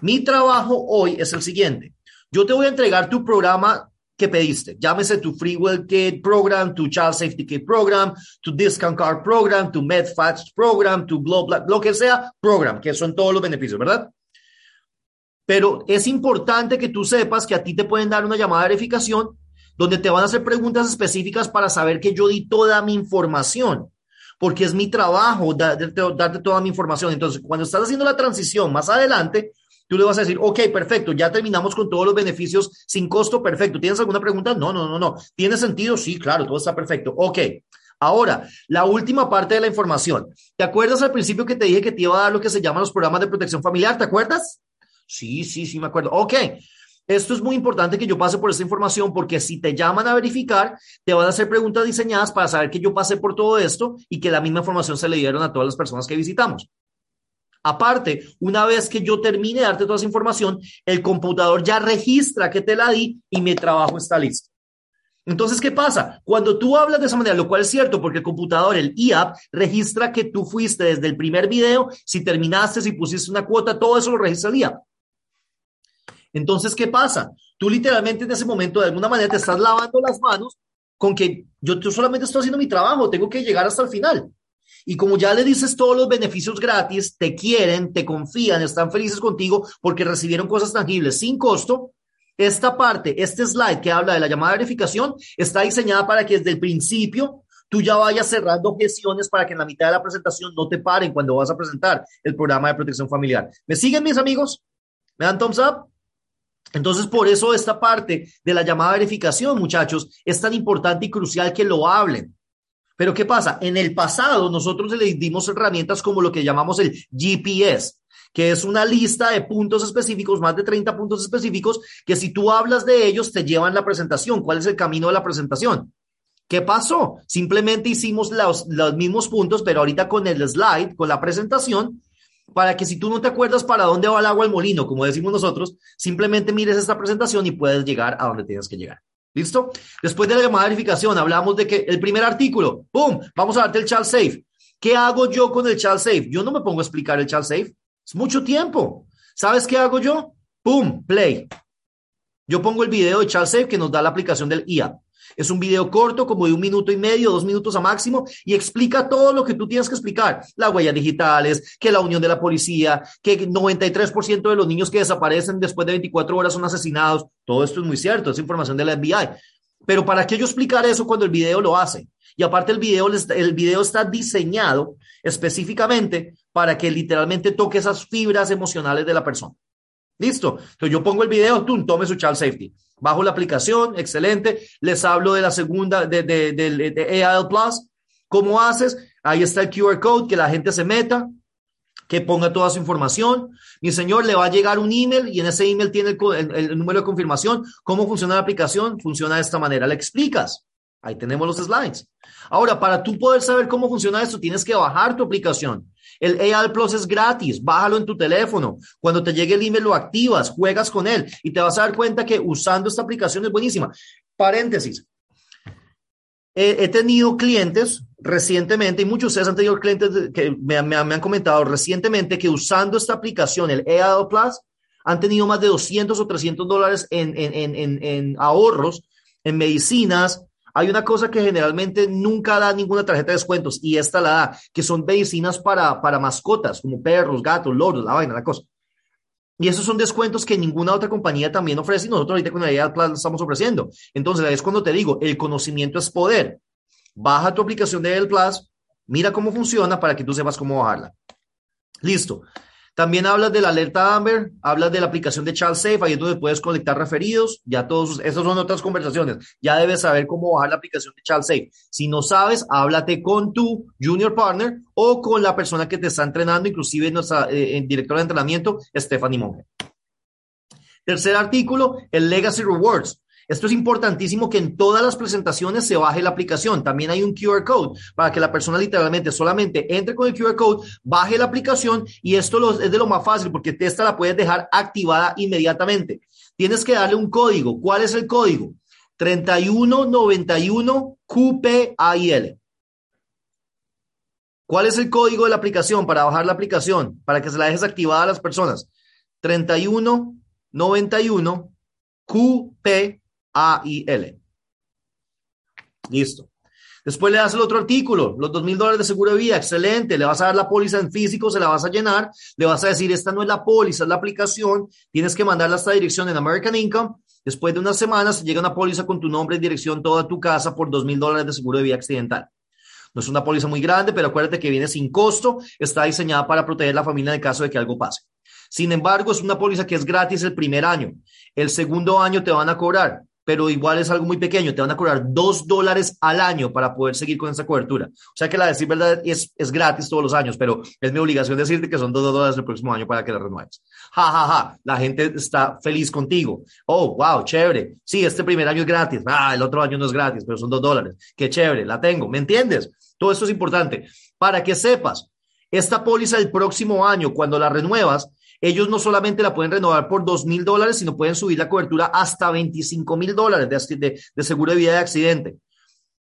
mi trabajo hoy es el siguiente. Yo te voy a entregar tu programa que pediste. Llámese tu Free Will Kit Program, tu Child Safety Kit Program, tu Discount Card Program, tu MedFast Program, tu Global, lo que sea, program, que son todos los beneficios, ¿verdad? Pero es importante que tú sepas que a ti te pueden dar una llamada de verificación donde te van a hacer preguntas específicas para saber que yo di toda mi información, porque es mi trabajo darte, darte toda mi información. Entonces, cuando estás haciendo la transición más adelante, Tú le vas a decir, ok, perfecto, ya terminamos con todos los beneficios sin costo, perfecto. ¿Tienes alguna pregunta? No, no, no, no. ¿Tiene sentido? Sí, claro, todo está perfecto. Ok, Ahora, la última parte de la información. ¿Te acuerdas al principio que te dije que te iba a dar lo que se llaman los programas de protección familiar? ¿Te acuerdas? Sí, sí, sí, me acuerdo. Ok. Esto es muy importante que yo pase por esta información porque si te llaman a verificar, te van a hacer preguntas diseñadas para saber que yo pasé por todo esto y que la misma información se le dieron a todas las personas que visitamos. Aparte, una vez que yo termine darte toda esa información, el computador ya registra que te la di y mi trabajo está listo. Entonces, ¿qué pasa? Cuando tú hablas de esa manera, lo cual es cierto, porque el computador, el IAP, registra que tú fuiste desde el primer video, si terminaste, si pusiste una cuota, todo eso lo registra el IAP. Entonces, ¿qué pasa? Tú literalmente en ese momento de alguna manera te estás lavando las manos con que yo, solamente estoy haciendo mi trabajo, tengo que llegar hasta el final. Y como ya le dices todos los beneficios gratis, te quieren, te confían, están felices contigo porque recibieron cosas tangibles sin costo. Esta parte, este slide que habla de la llamada de verificación, está diseñada para que desde el principio tú ya vayas cerrando objeciones para que en la mitad de la presentación no te paren cuando vas a presentar el programa de protección familiar. ¿Me siguen mis amigos? ¿Me dan thumbs up? Entonces, por eso esta parte de la llamada verificación, muchachos, es tan importante y crucial que lo hablen. Pero ¿qué pasa? En el pasado nosotros le dimos herramientas como lo que llamamos el GPS, que es una lista de puntos específicos, más de 30 puntos específicos, que si tú hablas de ellos te llevan la presentación. ¿Cuál es el camino de la presentación? ¿Qué pasó? Simplemente hicimos los, los mismos puntos, pero ahorita con el slide, con la presentación, para que si tú no te acuerdas para dónde va el agua al molino, como decimos nosotros, simplemente mires esta presentación y puedes llegar a donde tienes que llegar. ¿Listo? Después de la llamada verificación, hablamos de que el primer artículo, ¡pum! Vamos a darte el child safe. ¿Qué hago yo con el child safe? Yo no me pongo a explicar el child safe. Es mucho tiempo. ¿Sabes qué hago yo? ¡Pum! Play. Yo pongo el video de child safe que nos da la aplicación del IA. Es un video corto, como de un minuto y medio, dos minutos a máximo, y explica todo lo que tú tienes que explicar. Las huellas digitales, que la unión de la policía, que 93% de los niños que desaparecen después de 24 horas son asesinados. Todo esto es muy cierto, es información de la FBI. Pero ¿para qué yo explicar eso cuando el video lo hace? Y aparte el video, el video está diseñado específicamente para que literalmente toque esas fibras emocionales de la persona. Listo. Entonces yo pongo el video, tú tome su child safety. Bajo la aplicación, excelente. Les hablo de la segunda, de, de, de, AIL Plus. ¿Cómo haces? Ahí está el QR code, que la gente se meta, que ponga toda su información. Mi señor, le va a llegar un email y en ese email tiene el, el, número de confirmación. ¿Cómo funciona la aplicación? Funciona de esta manera. Le explicas. Ahí tenemos los slides. Ahora, para tú poder saber cómo funciona esto, tienes que bajar tu aplicación. El AI Plus es gratis, bájalo en tu teléfono. Cuando te llegue el email lo activas, juegas con él y te vas a dar cuenta que usando esta aplicación es buenísima. Paréntesis. He, tenido clientes recientemente, y muchos de ustedes han tenido clientes que me, han comentado recientemente que usando esta aplicación, el AI Plus, han tenido más de 200 o 300 dólares en, en ahorros en medicinas, hay una cosa que generalmente nunca da ninguna tarjeta de descuentos y esta la da, que son medicinas para, para mascotas, como perros, gatos, loros, la vaina, la cosa. Y esos son descuentos que ninguna otra compañía también ofrece y nosotros ahorita con la idea estamos ofreciendo. Entonces, es cuando te digo, el conocimiento es poder. Baja tu aplicación de El Plus, mira cómo funciona para que tú sepas cómo bajarla. Listo. También hablas de la alerta Amber, hablas de la aplicación de Child Safe, ahí es donde puedes conectar referidos, ya todos, esas son otras conversaciones, ya debes saber cómo bajar la aplicación de Child Safe. Si no sabes, háblate con tu junior partner o con la persona que te está entrenando, inclusive nuestra eh, directora de entrenamiento, Stephanie Monge. Tercer artículo, el Legacy Rewards. Esto es importantísimo que en todas las presentaciones se baje la aplicación. También hay un QR code para que la persona literalmente solamente entre con el QR code, baje la aplicación y esto es de lo más fácil porque esta la puedes dejar activada inmediatamente. Tienes que darle un código. ¿Cuál es el código? 3191 QPAIL. ¿Cuál es el código de la aplicación para bajar la aplicación? Para que se la dejes activada a las personas. 3191 QP a y L. Listo. Después le das el otro artículo, los dos mil dólares de seguro de vida, excelente, le vas a dar la póliza en físico, se la vas a llenar, le vas a decir, esta no es la póliza, es la aplicación, tienes que mandarla a esta dirección en American Income, después de unas semanas llega una póliza con tu nombre y dirección toda tu casa por dos mil dólares de seguro de vida accidental. No es una póliza muy grande, pero acuérdate que viene sin costo, está diseñada para proteger la familia en caso de que algo pase. Sin embargo, es una póliza que es gratis el primer año. El segundo año te van a cobrar pero igual es algo muy pequeño, te van a cobrar dos dólares al año para poder seguir con esa cobertura. O sea que la decir verdad es, es gratis todos los años, pero es mi obligación decirte que son dos dólares el próximo año para que la renueves. Ja, ja, ja, la gente está feliz contigo. Oh, wow, chévere. Sí, este primer año es gratis. Ah, el otro año no es gratis, pero son dos dólares. Qué chévere, la tengo. ¿Me entiendes? Todo esto es importante. Para que sepas, esta póliza el próximo año, cuando la renuevas, ellos no solamente la pueden renovar por dos mil dólares, sino pueden subir la cobertura hasta 25 mil dólares de, seguro de vida de accidente.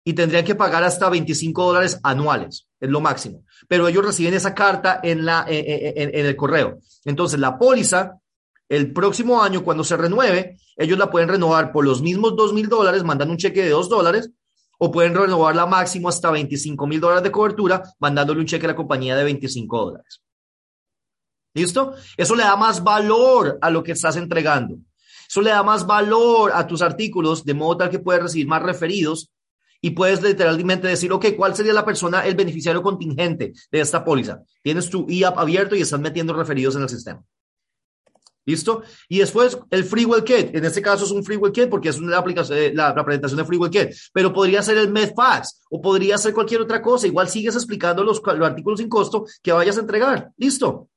Y tendrían que pagar hasta 25 dólares anuales, es lo máximo. Pero ellos reciben esa carta en, la, en, el correo. Entonces, la póliza, el próximo año, cuando se renueve, ellos la pueden renovar por los mismos dos mil dólares, mandan un cheque de dos dólares, o pueden renovarla máximo hasta 25 mil dólares de cobertura, mandándole un cheque a la compañía de 25 dólares. ¿Listo? Eso le da más valor a lo que estás entregando. Eso le da más valor a tus artículos, de modo tal que puedes recibir más referidos y puedes literalmente decir, ok, ¿cuál sería la persona, el beneficiario contingente de esta póliza? Tienes tu e-app abierto y estás metiendo referidos en el sistema. ¿Listo? Y después el FreeWell Kit. En este caso es un FreeWell Kit porque es una aplicación, eh, la, presentación de FreeWell Kit. Pero podría ser el MedFax o podría ser cualquier otra cosa. Igual sigues explicando los, los artículos sin costo que vayas a entregar. ¿Listo?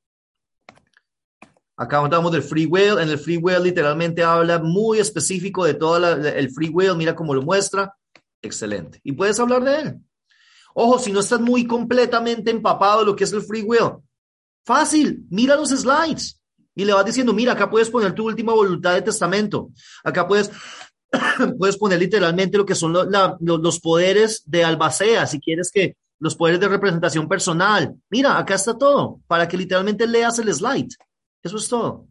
Acá hablamos del free will. En el free will literalmente habla muy específico de todo el free will. Mira cómo lo muestra. Excelente. Y puedes hablar de él. Ojo, si no estás muy completamente empapado de lo que es el free will, fácil. Mira los slides y le vas diciendo, mira, acá puedes poner tu última voluntad de testamento. Acá puedes, puedes poner literalmente lo que son los poderes de albacea, si quieres que los poderes de representación personal. Mira, acá está todo, para que literalmente leas el slide. Eso es todo.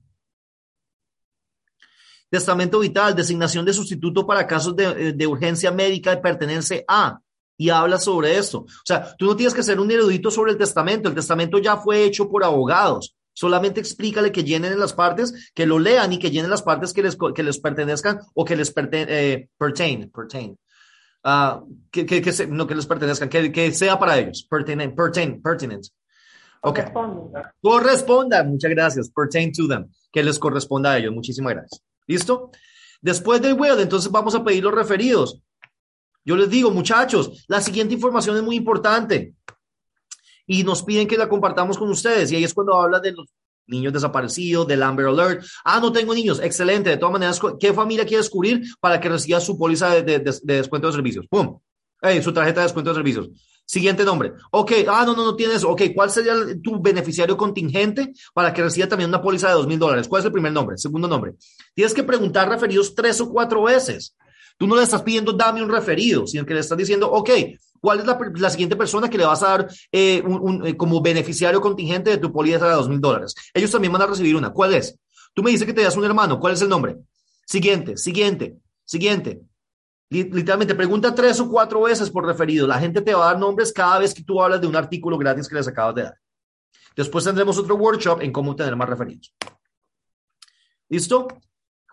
Testamento vital, designación de sustituto para casos de, de urgencia médica de pertenencia a. Y habla sobre esto. O sea, tú no tienes que ser un erudito sobre el testamento. El testamento ya fue hecho por abogados. Solamente explícale que llenen en las partes, que lo lean y que llenen las partes que les, que les pertenezcan o que les eh, pertain. Uh, que, que, que no que les pertenezcan, que, que sea para ellos. Pertain, pertain, pertinent. Ok. Corresponda. Muchas gracias. Pertain to them. Que les corresponda a ellos. Muchísimas gracias. ¿Listo? Después del will, entonces vamos a pedir los referidos. Yo les digo, muchachos, la siguiente información es muy importante y nos piden que la compartamos con ustedes. Y ahí es cuando habla de los niños desaparecidos, del Amber Alert. Ah, no tengo niños. Excelente. De todas maneras, ¿qué familia quiere descubrir para que reciba su póliza de, descuento de servicios? ¡Pum! su tarjeta de descuento de servicios. Siguiente nombre. Ok, ah, no, no, no tienes. Ok, ¿cuál sería tu beneficiario contingente para que reciba también una póliza de dos mil dólares? ¿Cuál es el primer nombre? Segundo nombre. Tienes que preguntar referidos tres o cuatro veces. Tú no le estás pidiendo dame un referido, sino que le estás diciendo, ok, ¿cuál es la, siguiente persona que le vas a dar eh, eh, como beneficiario contingente de tu póliza de dos mil dólares? Ellos también van a recibir una. ¿Cuál es? Tú me dices que te das un hermano. ¿Cuál es el nombre? Siguiente, siguiente, siguiente. Literalmente, pregunta tres o cuatro veces por referido. La gente te va a dar nombres cada vez que tú hablas de un artículo gratis que les acabas de dar. Después tendremos otro workshop en cómo tener más referidos. ¿Listo?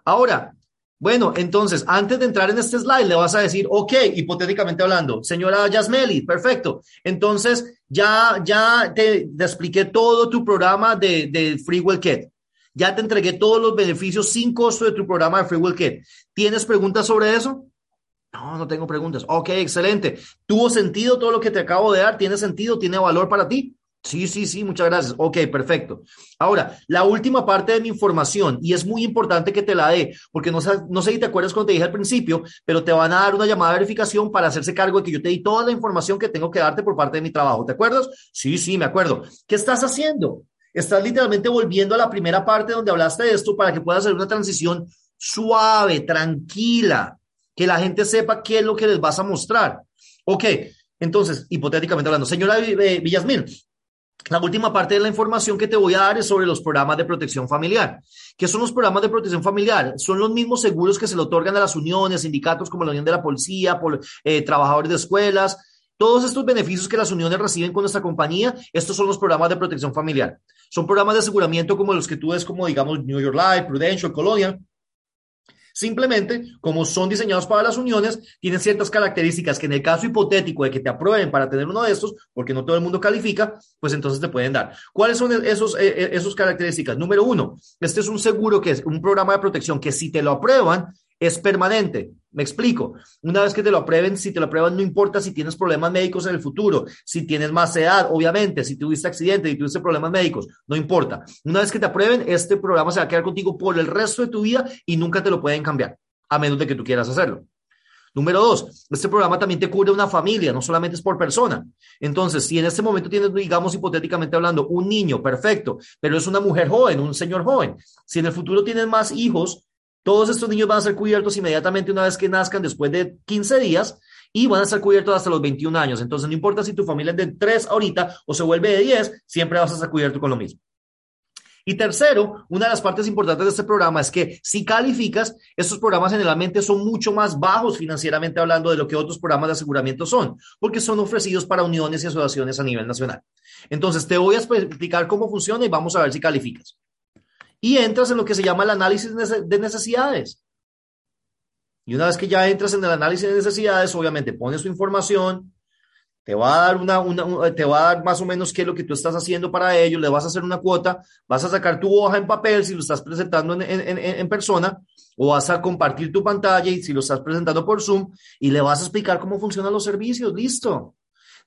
Ahora, bueno, entonces, antes de entrar en este slide, le vas a decir, ok, hipotéticamente hablando, señora Yasmeli, perfecto. Entonces, ya, ya te, expliqué todo tu programa de, de FreeWell Kit. Ya te entregué todos los beneficios sin costo de tu programa de FreeWell Kit. ¿Tienes preguntas sobre eso? No, no tengo preguntas. Ok, excelente. ¿Tuvo sentido todo lo que te acabo de dar? ¿Tiene sentido? ¿Tiene valor para ti? Sí, sí, sí, muchas gracias. Ok, perfecto. Ahora, la última parte de mi información, y es muy importante que te la dé, porque no, no sé si te acuerdas cuando te dije al principio, pero te van a dar una llamada de verificación para hacerse cargo de que yo te di toda la información que tengo que darte por parte de mi trabajo. ¿Te acuerdas? Sí, sí, me acuerdo. ¿Qué estás haciendo? Estás literalmente volviendo a la primera parte donde hablaste de esto para que puedas hacer una transición suave, tranquila que la gente sepa qué es lo que les vas a mostrar. Ok, entonces, hipotéticamente hablando, señora Villasmil, la última parte de la información que te voy a dar es sobre los programas de protección familiar. ¿Qué son los programas de protección familiar? Son los mismos seguros que se le otorgan a las uniones, sindicatos como la Unión de la Policía, eh, trabajadores de escuelas. Todos estos beneficios que las uniones reciben con nuestra compañía, estos son los programas de protección familiar. Son programas de aseguramiento como los que tú ves como, digamos, New York Life, Prudential, Colonial, Simplemente, como son diseñados para las uniones, tienen ciertas características que en el caso hipotético de que te aprueben para tener uno de estos, porque no todo el mundo califica, pues entonces te pueden dar. ¿Cuáles son esos, eh, eh, esos características? Número uno, este es un seguro que es un programa de protección que si te lo aprueban, es permanente. Me explico. Una vez que te lo aprueben, si te lo aprueban, no importa si tienes problemas médicos en el futuro, si tienes más edad, obviamente, si tuviste accidente y tuviste problemas médicos, no importa. Una vez que te aprueben, este programa se va a quedar contigo por el resto de tu vida y nunca te lo pueden cambiar, a menos de que tú quieras hacerlo. Número dos, este programa también te cubre una familia, no solamente es por persona. Entonces, si en este momento tienes, digamos, hipotéticamente hablando, un niño, perfecto, pero es una mujer joven, un señor joven. Si en el futuro tienes más hijos, todos estos niños van a ser cubiertos inmediatamente una vez que nazcan después de 15 días y van a ser cubiertos hasta los 21 años. Entonces, no importa si tu familia es de 3 ahorita o se vuelve de 10, siempre vas a estar cubierto con lo mismo. Y tercero, una de las partes importantes de este programa es que si calificas, estos programas generalmente son mucho más bajos financieramente hablando de lo que otros programas de aseguramiento son, porque son ofrecidos para uniones y asociaciones a nivel nacional. Entonces, te voy a explicar cómo funciona y vamos a ver si calificas. Y entras en lo que se llama el análisis de necesidades. Y una vez que ya entras en el análisis de necesidades, obviamente pones tu información, te va a dar una, una, te va a dar más o menos qué es lo que tú estás haciendo para ello, le vas a hacer una cuota, vas a sacar tu hoja en papel si lo estás presentando en, en, en, persona, o vas a compartir tu pantalla y si lo estás presentando por Zoom, y le vas a explicar cómo funcionan los servicios, listo.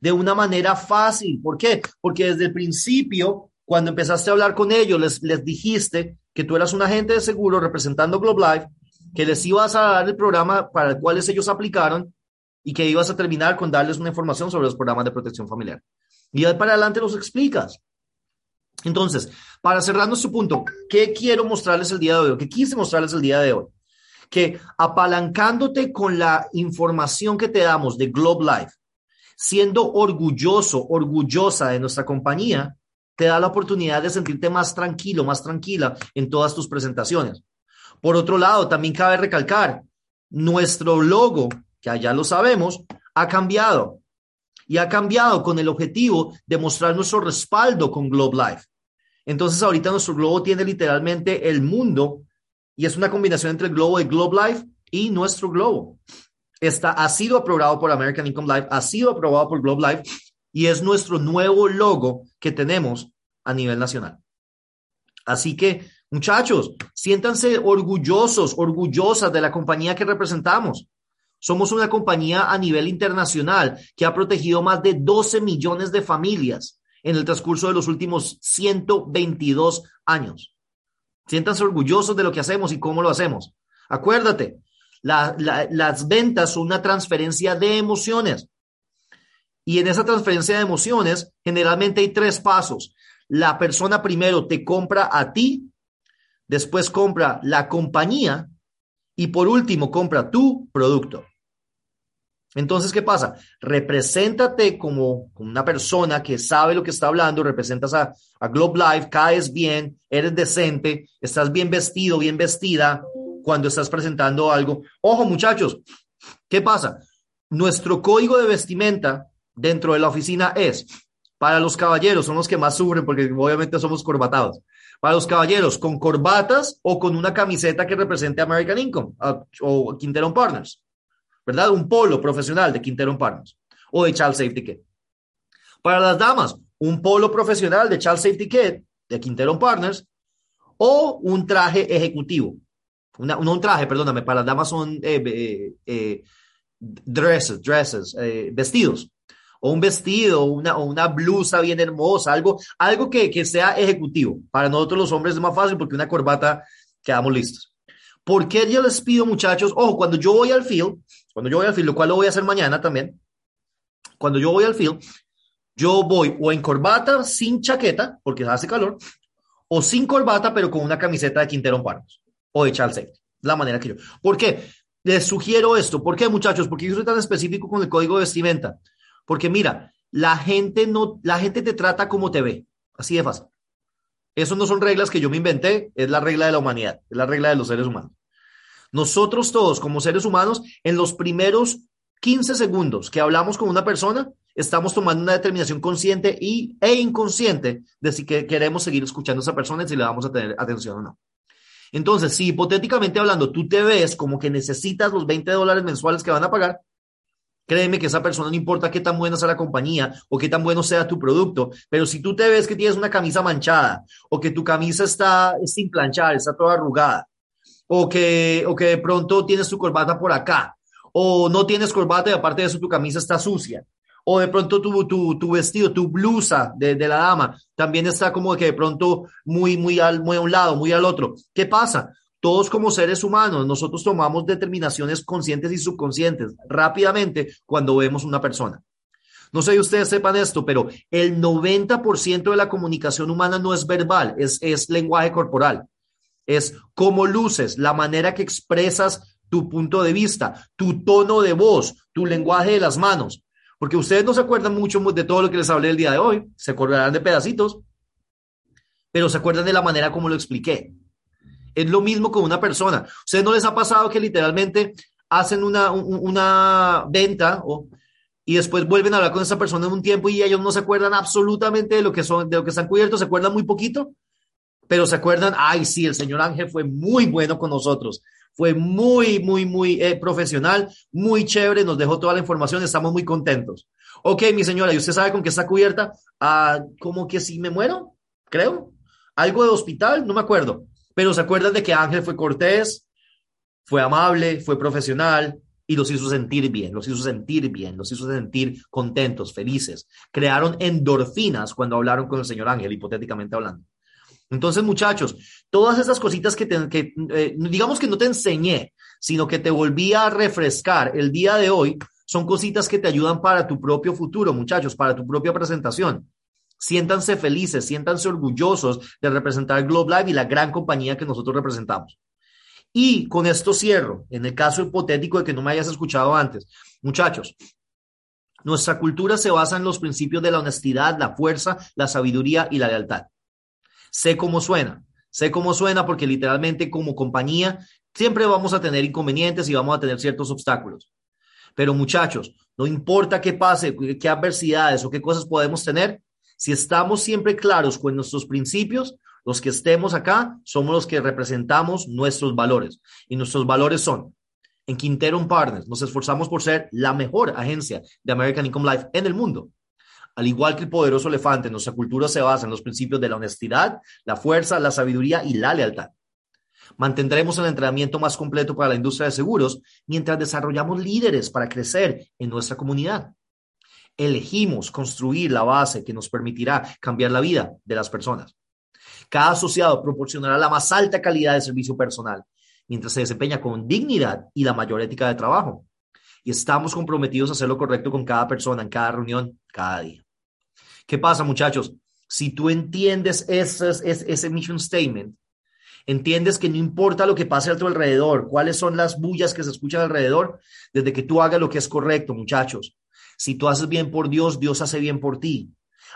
De una manera fácil. ¿Por qué? Porque desde el principio, cuando empezaste a hablar con ellos, les, les dijiste que tú eras un agente de seguro representando Globe Life, que les ibas a dar el programa para el cual ellos aplicaron y que ibas a terminar con darles una información sobre los programas de protección familiar. Y de para adelante los explicas. Entonces, para cerrar nuestro punto, ¿qué quiero mostrarles el día de hoy? ¿Qué quise mostrarles el día de hoy? Que apalancándote con la información que te damos de Globe Life, siendo orgulloso, orgullosa de nuestra compañía, te da la oportunidad de sentirte más tranquilo, más tranquila en todas tus presentaciones. Por otro lado, también cabe recalcar, nuestro logo que ya lo sabemos, ha cambiado. Y ha cambiado con el objetivo de mostrar nuestro respaldo con Globe Life. Entonces ahorita nuestro globo tiene literalmente el mundo y es una combinación entre el globo de Globe Life y nuestro globo. Está, ha sido aprobado por American Income Life, ha sido aprobado por Globe Life y es nuestro nuevo logo que tenemos a nivel nacional. Así que, muchachos, siéntanse orgullosos, orgullosas de la compañía que representamos. Somos una compañía a nivel internacional que ha protegido más de 12 millones de familias en el transcurso de los últimos 122 años. Siéntanse orgullosos de lo que hacemos y cómo lo hacemos. Acuérdate, las ventas son una transferencia de emociones. Y en esa transferencia de emociones, generalmente hay tres pasos. La persona primero te compra a ti, después compra la compañía y por último compra tu producto. Entonces, ¿qué pasa? Represéntate como una persona que sabe lo que está hablando, representas a, a Globe Life, caes bien, eres decente, estás bien vestido, bien vestida cuando estás presentando algo. Ojo, muchachos, ¿qué pasa? Nuestro código de vestimenta dentro de la oficina es, para los caballeros, son los que más sufren porque obviamente somos corbatados. Para los caballeros, con corbatas o con una camiseta que represente American Income o Quintero Partners. ¿verdad? Un polo profesional de Quintero Partners o de Child Safety Kit. Para las damas, un polo profesional de Child Safety Kit de Quintero Partners o un traje ejecutivo. No un traje, perdóname, para las damas son eh, eh, eh, dresses, dresses, vestidos. O un vestido, una, o una blusa bien hermosa, algo, algo que, que sea ejecutivo. Para nosotros los hombres es más fácil porque una corbata quedamos listos. ¿Por qué yo les pido, muchachos? Ojo, cuando yo voy al field, cuando yo voy al field, lo cual lo voy a hacer mañana también, cuando yo voy al field, yo voy o en corbata sin chaqueta, porque hace calor, o sin corbata, pero con una camiseta de Quintero Parnos o de Charles Safety. La manera que yo. ¿Por qué? Les sugiero esto. ¿Por qué, muchachos? Porque yo soy tan específico con el código de vestimenta. Porque mira, la gente no, la gente te trata como te ve. Así de fácil. Eso no son reglas que yo me inventé, es la regla de la humanidad, es la regla de los seres humanos. Nosotros todos, como seres humanos, en los primeros 15 segundos que hablamos con una persona, estamos tomando una determinación consciente y, e inconsciente de si que queremos seguir escuchando a esa persona y si le vamos a tener atención o no. Entonces, si hipotéticamente hablando, tú te ves como que necesitas los 20 dólares mensuales que van a pagar, créeme que esa persona no importa qué tan buena sea la compañía o qué tan bueno sea tu producto, pero si tú te ves que tienes una camisa manchada o que tu camisa está sin planchar, está toda arrugada, o que, o que de pronto tienes tu corbata por acá, o no tienes corbata y aparte de eso tu camisa está sucia, o de pronto tu, tu, tu vestido, tu blusa de, de, la dama también está como que de pronto muy, muy, al, muy a un lado, muy al otro. ¿Qué pasa? Todos como seres humanos, nosotros tomamos determinaciones conscientes y subconscientes rápidamente cuando vemos una persona. No sé si ustedes sepan esto, pero el 90% de la comunicación humana no es verbal, es, es lenguaje corporal. Es cómo luces, la manera que expresas tu punto de vista, tu tono de voz, tu lenguaje de las manos. Porque ustedes no se acuerdan mucho de todo lo que les hablé el día de hoy, se acordarán de pedacitos, pero se acuerdan de la manera como lo expliqué. Es lo mismo con una persona. ¿Ustedes no les ha pasado que literalmente hacen una, una venta o, y después vuelven a hablar con esa persona en un tiempo y ellos no se acuerdan absolutamente de lo que son, de lo que están cubiertos, se acuerdan muy poquito, pero se acuerdan, ay, sí, el señor Ángel fue muy bueno con nosotros. Fue muy, muy, muy eh, profesional, muy chévere, nos dejó toda la información, estamos muy contentos. Ok, mi señora, ¿y usted sabe con qué está cubierta? Ah, como que si me muero, creo. Algo de hospital, no me acuerdo. Pero se acuerdan de que Ángel fue cortés, fue amable, fue profesional y los hizo sentir bien, los hizo sentir bien, los hizo sentir contentos, felices. Crearon endorfinas cuando hablaron con el señor Ángel, hipotéticamente hablando. Entonces, muchachos, todas esas cositas que, te, que eh, digamos que no te enseñé, sino que te volví a refrescar el día de hoy, son cositas que te ayudan para tu propio futuro, muchachos, para tu propia presentación. Siéntanse felices, siéntanse orgullosos de representar Globe Live y la gran compañía que nosotros representamos. Y con esto cierro, en el caso hipotético de que no me hayas escuchado antes. Muchachos, nuestra cultura se basa en los principios de la honestidad, la fuerza, la sabiduría y la lealtad. Sé cómo suena, sé cómo suena porque literalmente como compañía siempre vamos a tener inconvenientes y vamos a tener ciertos obstáculos. Pero muchachos, no importa qué pase, qué adversidades o qué cosas podemos tener, si estamos siempre claros con nuestros principios, los que estemos acá somos los que representamos nuestros valores. Y nuestros valores son, en Quintero Partners, nos esforzamos por ser la mejor agencia de American Income Life en el mundo. Al igual que el poderoso elefante, nuestra cultura se basa en los principios de la honestidad, la fuerza, la sabiduría y la lealtad. Mantendremos el entrenamiento más completo para la industria de seguros mientras desarrollamos líderes para crecer en nuestra comunidad. Elegimos construir la base que nos permitirá cambiar la vida de las personas. Cada asociado proporcionará la más alta calidad de servicio personal mientras se desempeña con dignidad y la mayor ética de trabajo. Y estamos comprometidos a hacer lo correcto con cada persona en cada reunión, cada día. ¿Qué pasa, muchachos? Si tú entiendes ese, ese, mission statement, entiendes que no importa lo que pase a tu alrededor, cuáles son las bullas que se escuchan alrededor, desde que tú hagas lo que es correcto, muchachos. Si tú haces bien por Dios, Dios hace bien por ti.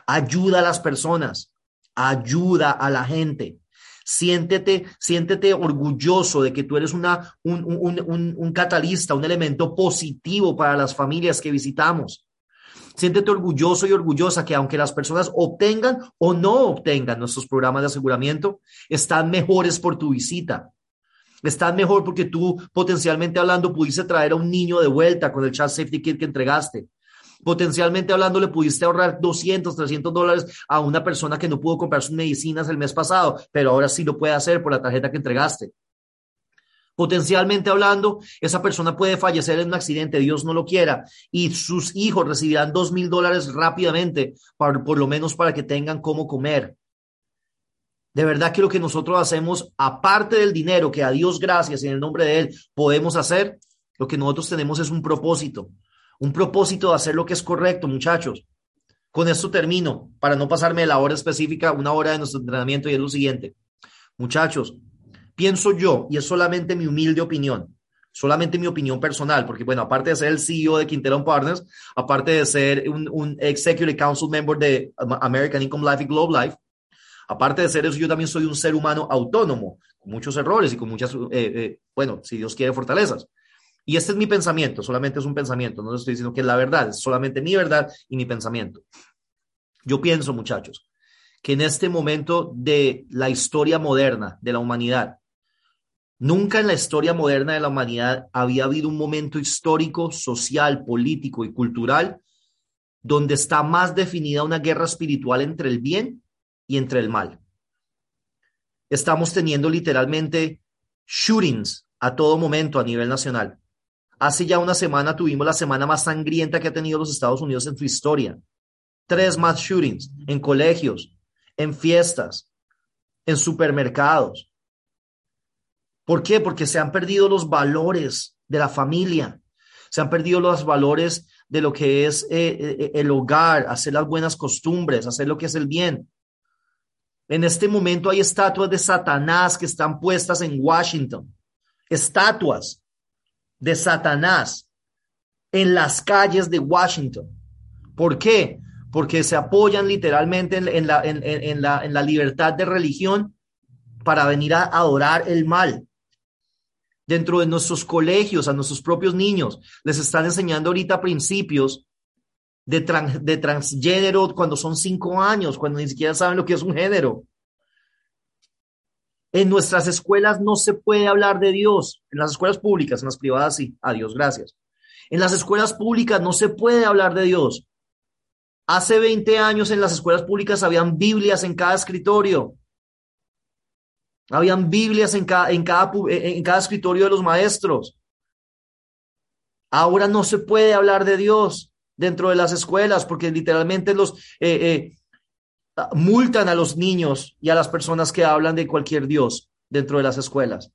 Ayuda a las personas, ayuda a la gente. Siéntete, siéntete orgulloso de que tú eres una, un, un, un, un catalista, un elemento positivo para las familias que visitamos. Siéntete orgulloso y orgullosa que aunque las personas obtengan o no obtengan nuestros programas de aseguramiento, están mejores por tu visita. Están mejor porque tú, potencialmente hablando, pudiste traer a un niño de vuelta con el Child Safety Kit que entregaste. Potencialmente hablando, le pudiste ahorrar 200, 300 dólares a una persona que no pudo comprar sus medicinas el mes pasado, pero ahora sí lo puede hacer por la tarjeta que entregaste. Potencialmente hablando, esa persona puede fallecer en un accidente, Dios no lo quiera, y sus hijos recibirán dos mil dólares rápidamente, por lo menos para que tengan cómo comer. De verdad que lo que nosotros hacemos, aparte del dinero que a Dios gracias en el nombre de Él podemos hacer, lo que nosotros tenemos es un propósito, un propósito de hacer lo que es correcto, muchachos. Con esto termino, para no pasarme la hora específica, una hora de nuestro entrenamiento y es lo siguiente. Muchachos, pienso yo, y es solamente mi humilde opinión, solamente mi opinión personal, porque bueno, aparte de ser el CEO de Quintero Partners, aparte de ser un, un, Executive Council Member de American Income Life y Globe Life, aparte de ser eso, yo también soy un ser humano autónomo, con muchos errores y con muchas, eh, eh, bueno, si Dios quiere, fortalezas. Y este es mi pensamiento, solamente es un pensamiento, no estoy diciendo que es la verdad, es solamente mi verdad y mi pensamiento. Yo pienso, muchachos, que en este momento de la historia moderna de la humanidad, Nunca en la historia moderna de la humanidad había habido un momento histórico, social, político y cultural donde está más definida una guerra espiritual entre el bien y entre el mal. Estamos teniendo literalmente shootings a todo momento a nivel nacional. Hace ya una semana tuvimos la semana más sangrienta que ha tenido los Estados Unidos en su historia. Tres más shootings en colegios, en fiestas, en supermercados. ¿Por qué? Porque se han perdido los valores de la familia, se han perdido los valores de lo que es eh, eh, el hogar, hacer las buenas costumbres, hacer lo que es el bien. En este momento hay estatuas de Satanás que están puestas en Washington. Estatuas de Satanás en las calles de Washington. ¿Por qué? Porque se apoyan literalmente en, la, en, la, en la libertad de religión para venir a adorar el mal. Dentro de nuestros colegios, a nuestros propios niños, les están enseñando ahorita principios de, de transgénero cuando son cinco años, cuando ni siquiera saben lo que es un género. En nuestras escuelas no se puede hablar de Dios. En las escuelas públicas, en las privadas sí. Adiós, gracias. En las escuelas públicas no se puede hablar de Dios. Hace 20 años en las escuelas públicas habían Biblias en cada escritorio. Habían Biblias en cada, en cada, escritorio de los maestros. Ahora no se puede hablar de Dios dentro de las escuelas, porque literalmente los eh, eh, multan a los niños y a las personas que hablan de cualquier Dios dentro de las escuelas.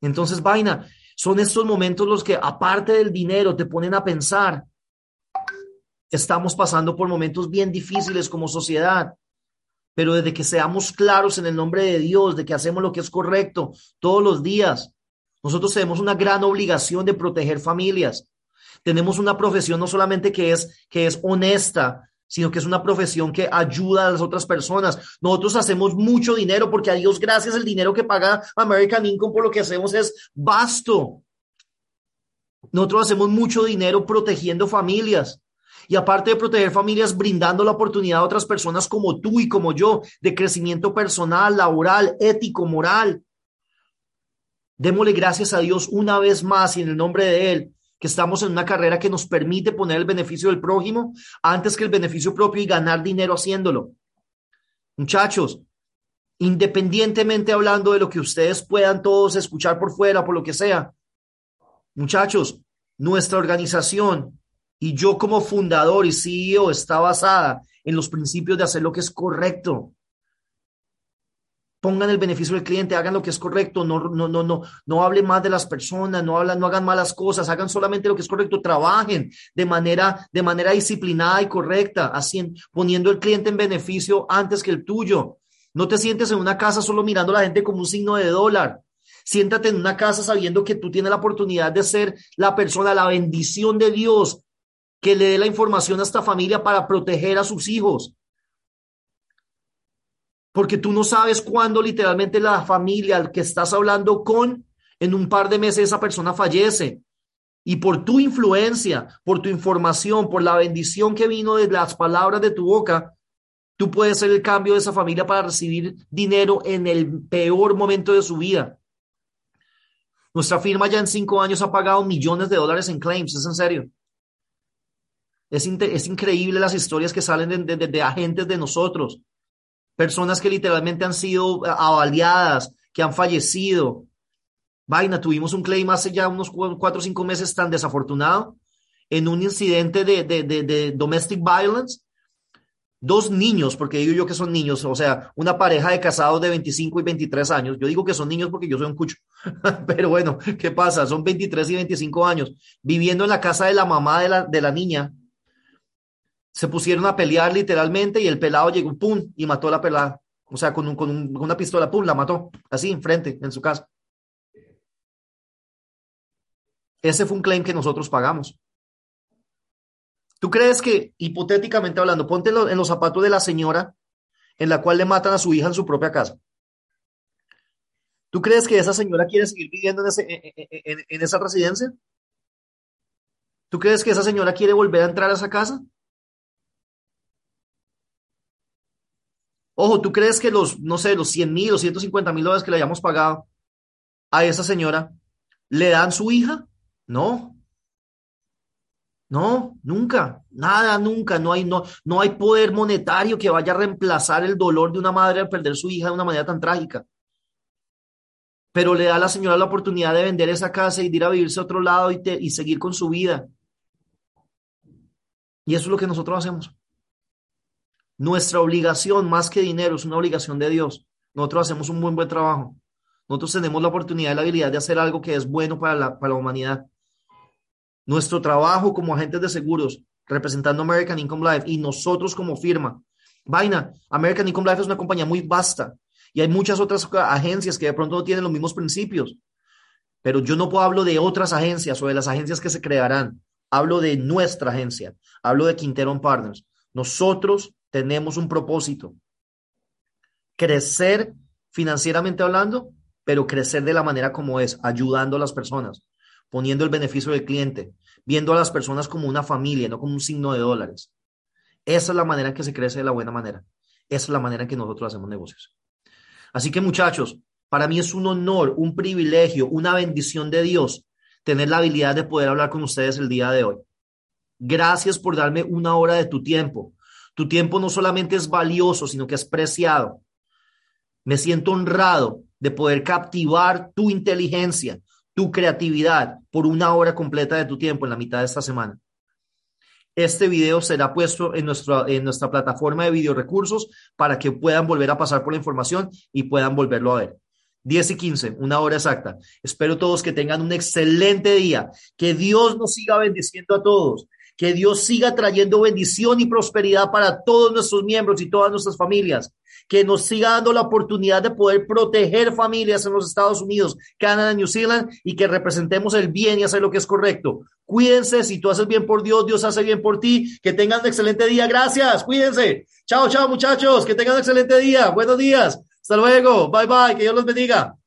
Entonces, vaina, son estos momentos los que, aparte del dinero, te ponen a pensar. Estamos pasando por momentos bien difíciles como sociedad, pero desde que seamos claros en el nombre de Dios, de que hacemos lo que es correcto todos los días, nosotros tenemos una gran obligación de proteger familias. Tenemos una profesión no solamente que es, que es honesta, sino que es una profesión que ayuda a las otras personas. Nosotros hacemos mucho dinero porque a Dios gracias el dinero que paga American Income por lo que hacemos es vasto. Nosotros hacemos mucho dinero protegiendo familias. Y aparte de proteger familias, brindando la oportunidad a otras personas como tú y como yo de crecimiento personal, laboral, ético, moral. Démosle gracias a Dios una vez más y en el nombre de Él que estamos en una carrera que nos permite poner el beneficio del prójimo antes que el beneficio propio y ganar dinero haciéndolo. Muchachos, independientemente hablando de lo que ustedes puedan todos escuchar por fuera, por lo que sea, muchachos, nuestra organización y yo como fundador y CEO está basada en los principios de hacer lo que es correcto, pongan el beneficio del cliente, hagan lo que es correcto, no, no, no, no, no hablen más de las personas, no hablan, no hagan malas cosas, hagan solamente lo que es correcto, trabajen de manera, de manera disciplinada y correcta, haciendo, poniendo el cliente en beneficio antes que el tuyo. No te sientes en una casa solo mirando a la gente como un signo de dólar. Siéntate en una casa sabiendo que tú tienes la oportunidad de ser la persona, la bendición de Dios que le dé la información a esta familia para proteger a sus hijos porque tú no sabes cuándo literalmente la familia al que estás hablando con, en un par de meses esa persona fallece. Y por tu influencia, por tu información, por la bendición que vino de las palabras de tu boca, tú puedes ser el cambio de esa familia para recibir dinero en el peor momento de su vida. Nuestra firma ya en cinco años ha pagado millones de dólares en claims, es en serio. Es, es increíble las historias que salen de, de agentes de nosotros personas que literalmente han sido avaliadas, que han fallecido. Vaina, tuvimos un claim hace ya unos cuatro o cinco meses tan desafortunado en un incidente de, de, de, domestic violence. Dos niños, porque digo yo que son niños, o sea, una pareja de casados de 25 y 23 años. Yo digo que son niños porque yo soy un cucho. Pero bueno, ¿qué pasa? Son 23 y 25 años viviendo en la casa de la mamá de la, de la niña se pusieron a pelear literalmente y el pelado llegó, pum, y mató a la pelada. O sea, con, con, una pistola, pum, la mató, así, enfrente, en su casa. Ese fue un claim que nosotros pagamos. ¿Tú crees que, hipotéticamente hablando, ponte en los zapatos de la señora en la cual le matan a su hija en su propia casa? ¿Tú crees que esa señora quiere seguir viviendo en, en esa residencia? ¿Tú crees que esa señora quiere volver a entrar a esa casa? Ojo, ¿tú crees que los, no sé, los 100 mil o 150 mil dólares que le hayamos pagado a esa señora le dan su hija? No. No, nunca, nada, nunca, no hay, no, no hay poder monetario que vaya a reemplazar el dolor de una madre al perder su hija de una manera tan trágica. pero le da a la señora la oportunidad de vender esa casa y de ir a vivirse a otro lado y, y seguir con su vida. Y eso es lo que nosotros hacemos. Nuestra obligación, más que dinero, es una obligación de Dios. Nosotros hacemos un buen, buen trabajo. Nosotros tenemos la oportunidad y la habilidad de hacer algo que es bueno para la, para la humanidad. Nuestro trabajo como agentes de seguros, representando American Income Life, y nosotros como firma. Vaina, American Income Life es una compañía muy vasta y hay muchas otras agencias que de pronto no tienen los mismos principios. Pero yo no puedo hablar de otras agencias o de las agencias que se crearán. Hablo de nuestra agencia. Hablo de Quintero Partners. Nosotros tenemos un propósito. Crecer financieramente hablando, pero crecer de la manera como es, ayudando a las personas, poniendo el beneficio del cliente, viendo a las personas como una familia, no como un signo de dólares. Esa es la manera en que se crece de la buena manera. Esa es la manera en que nosotros hacemos negocios. Así que muchachos, para mí es un honor, un privilegio, una bendición de Dios tener la habilidad de poder hablar con ustedes el día de hoy. Gracias por darme una hora de tu tiempo. Tu tiempo no solamente es valioso, sino que es preciado. Me siento honrado de poder captivar tu inteligencia, tu creatividad por una hora completa de tu tiempo en la mitad de esta semana. Este video será puesto en nuestra, en nuestra plataforma de video recursos para que puedan volver a pasar por la información y puedan volverlo a ver. 10 y 15, una hora exacta. Espero todos que tengan un excelente día. Que Dios nos siga bendiciendo a todos. Que Dios siga trayendo bendición y prosperidad para todos nuestros miembros y todas nuestras familias que nos siga dando la oportunidad de poder proteger familias en los Estados Unidos, Canadá, New Zealand y que representemos el bien y hacer lo que es correcto. Cuídense, si tú haces bien por Dios, Dios hace bien por ti. Que tengan un excelente día. Gracias, cuídense. Chao, chao muchachos, que tengan un excelente día. Buenos días. Hasta luego. Bye bye. Que Dios los bendiga.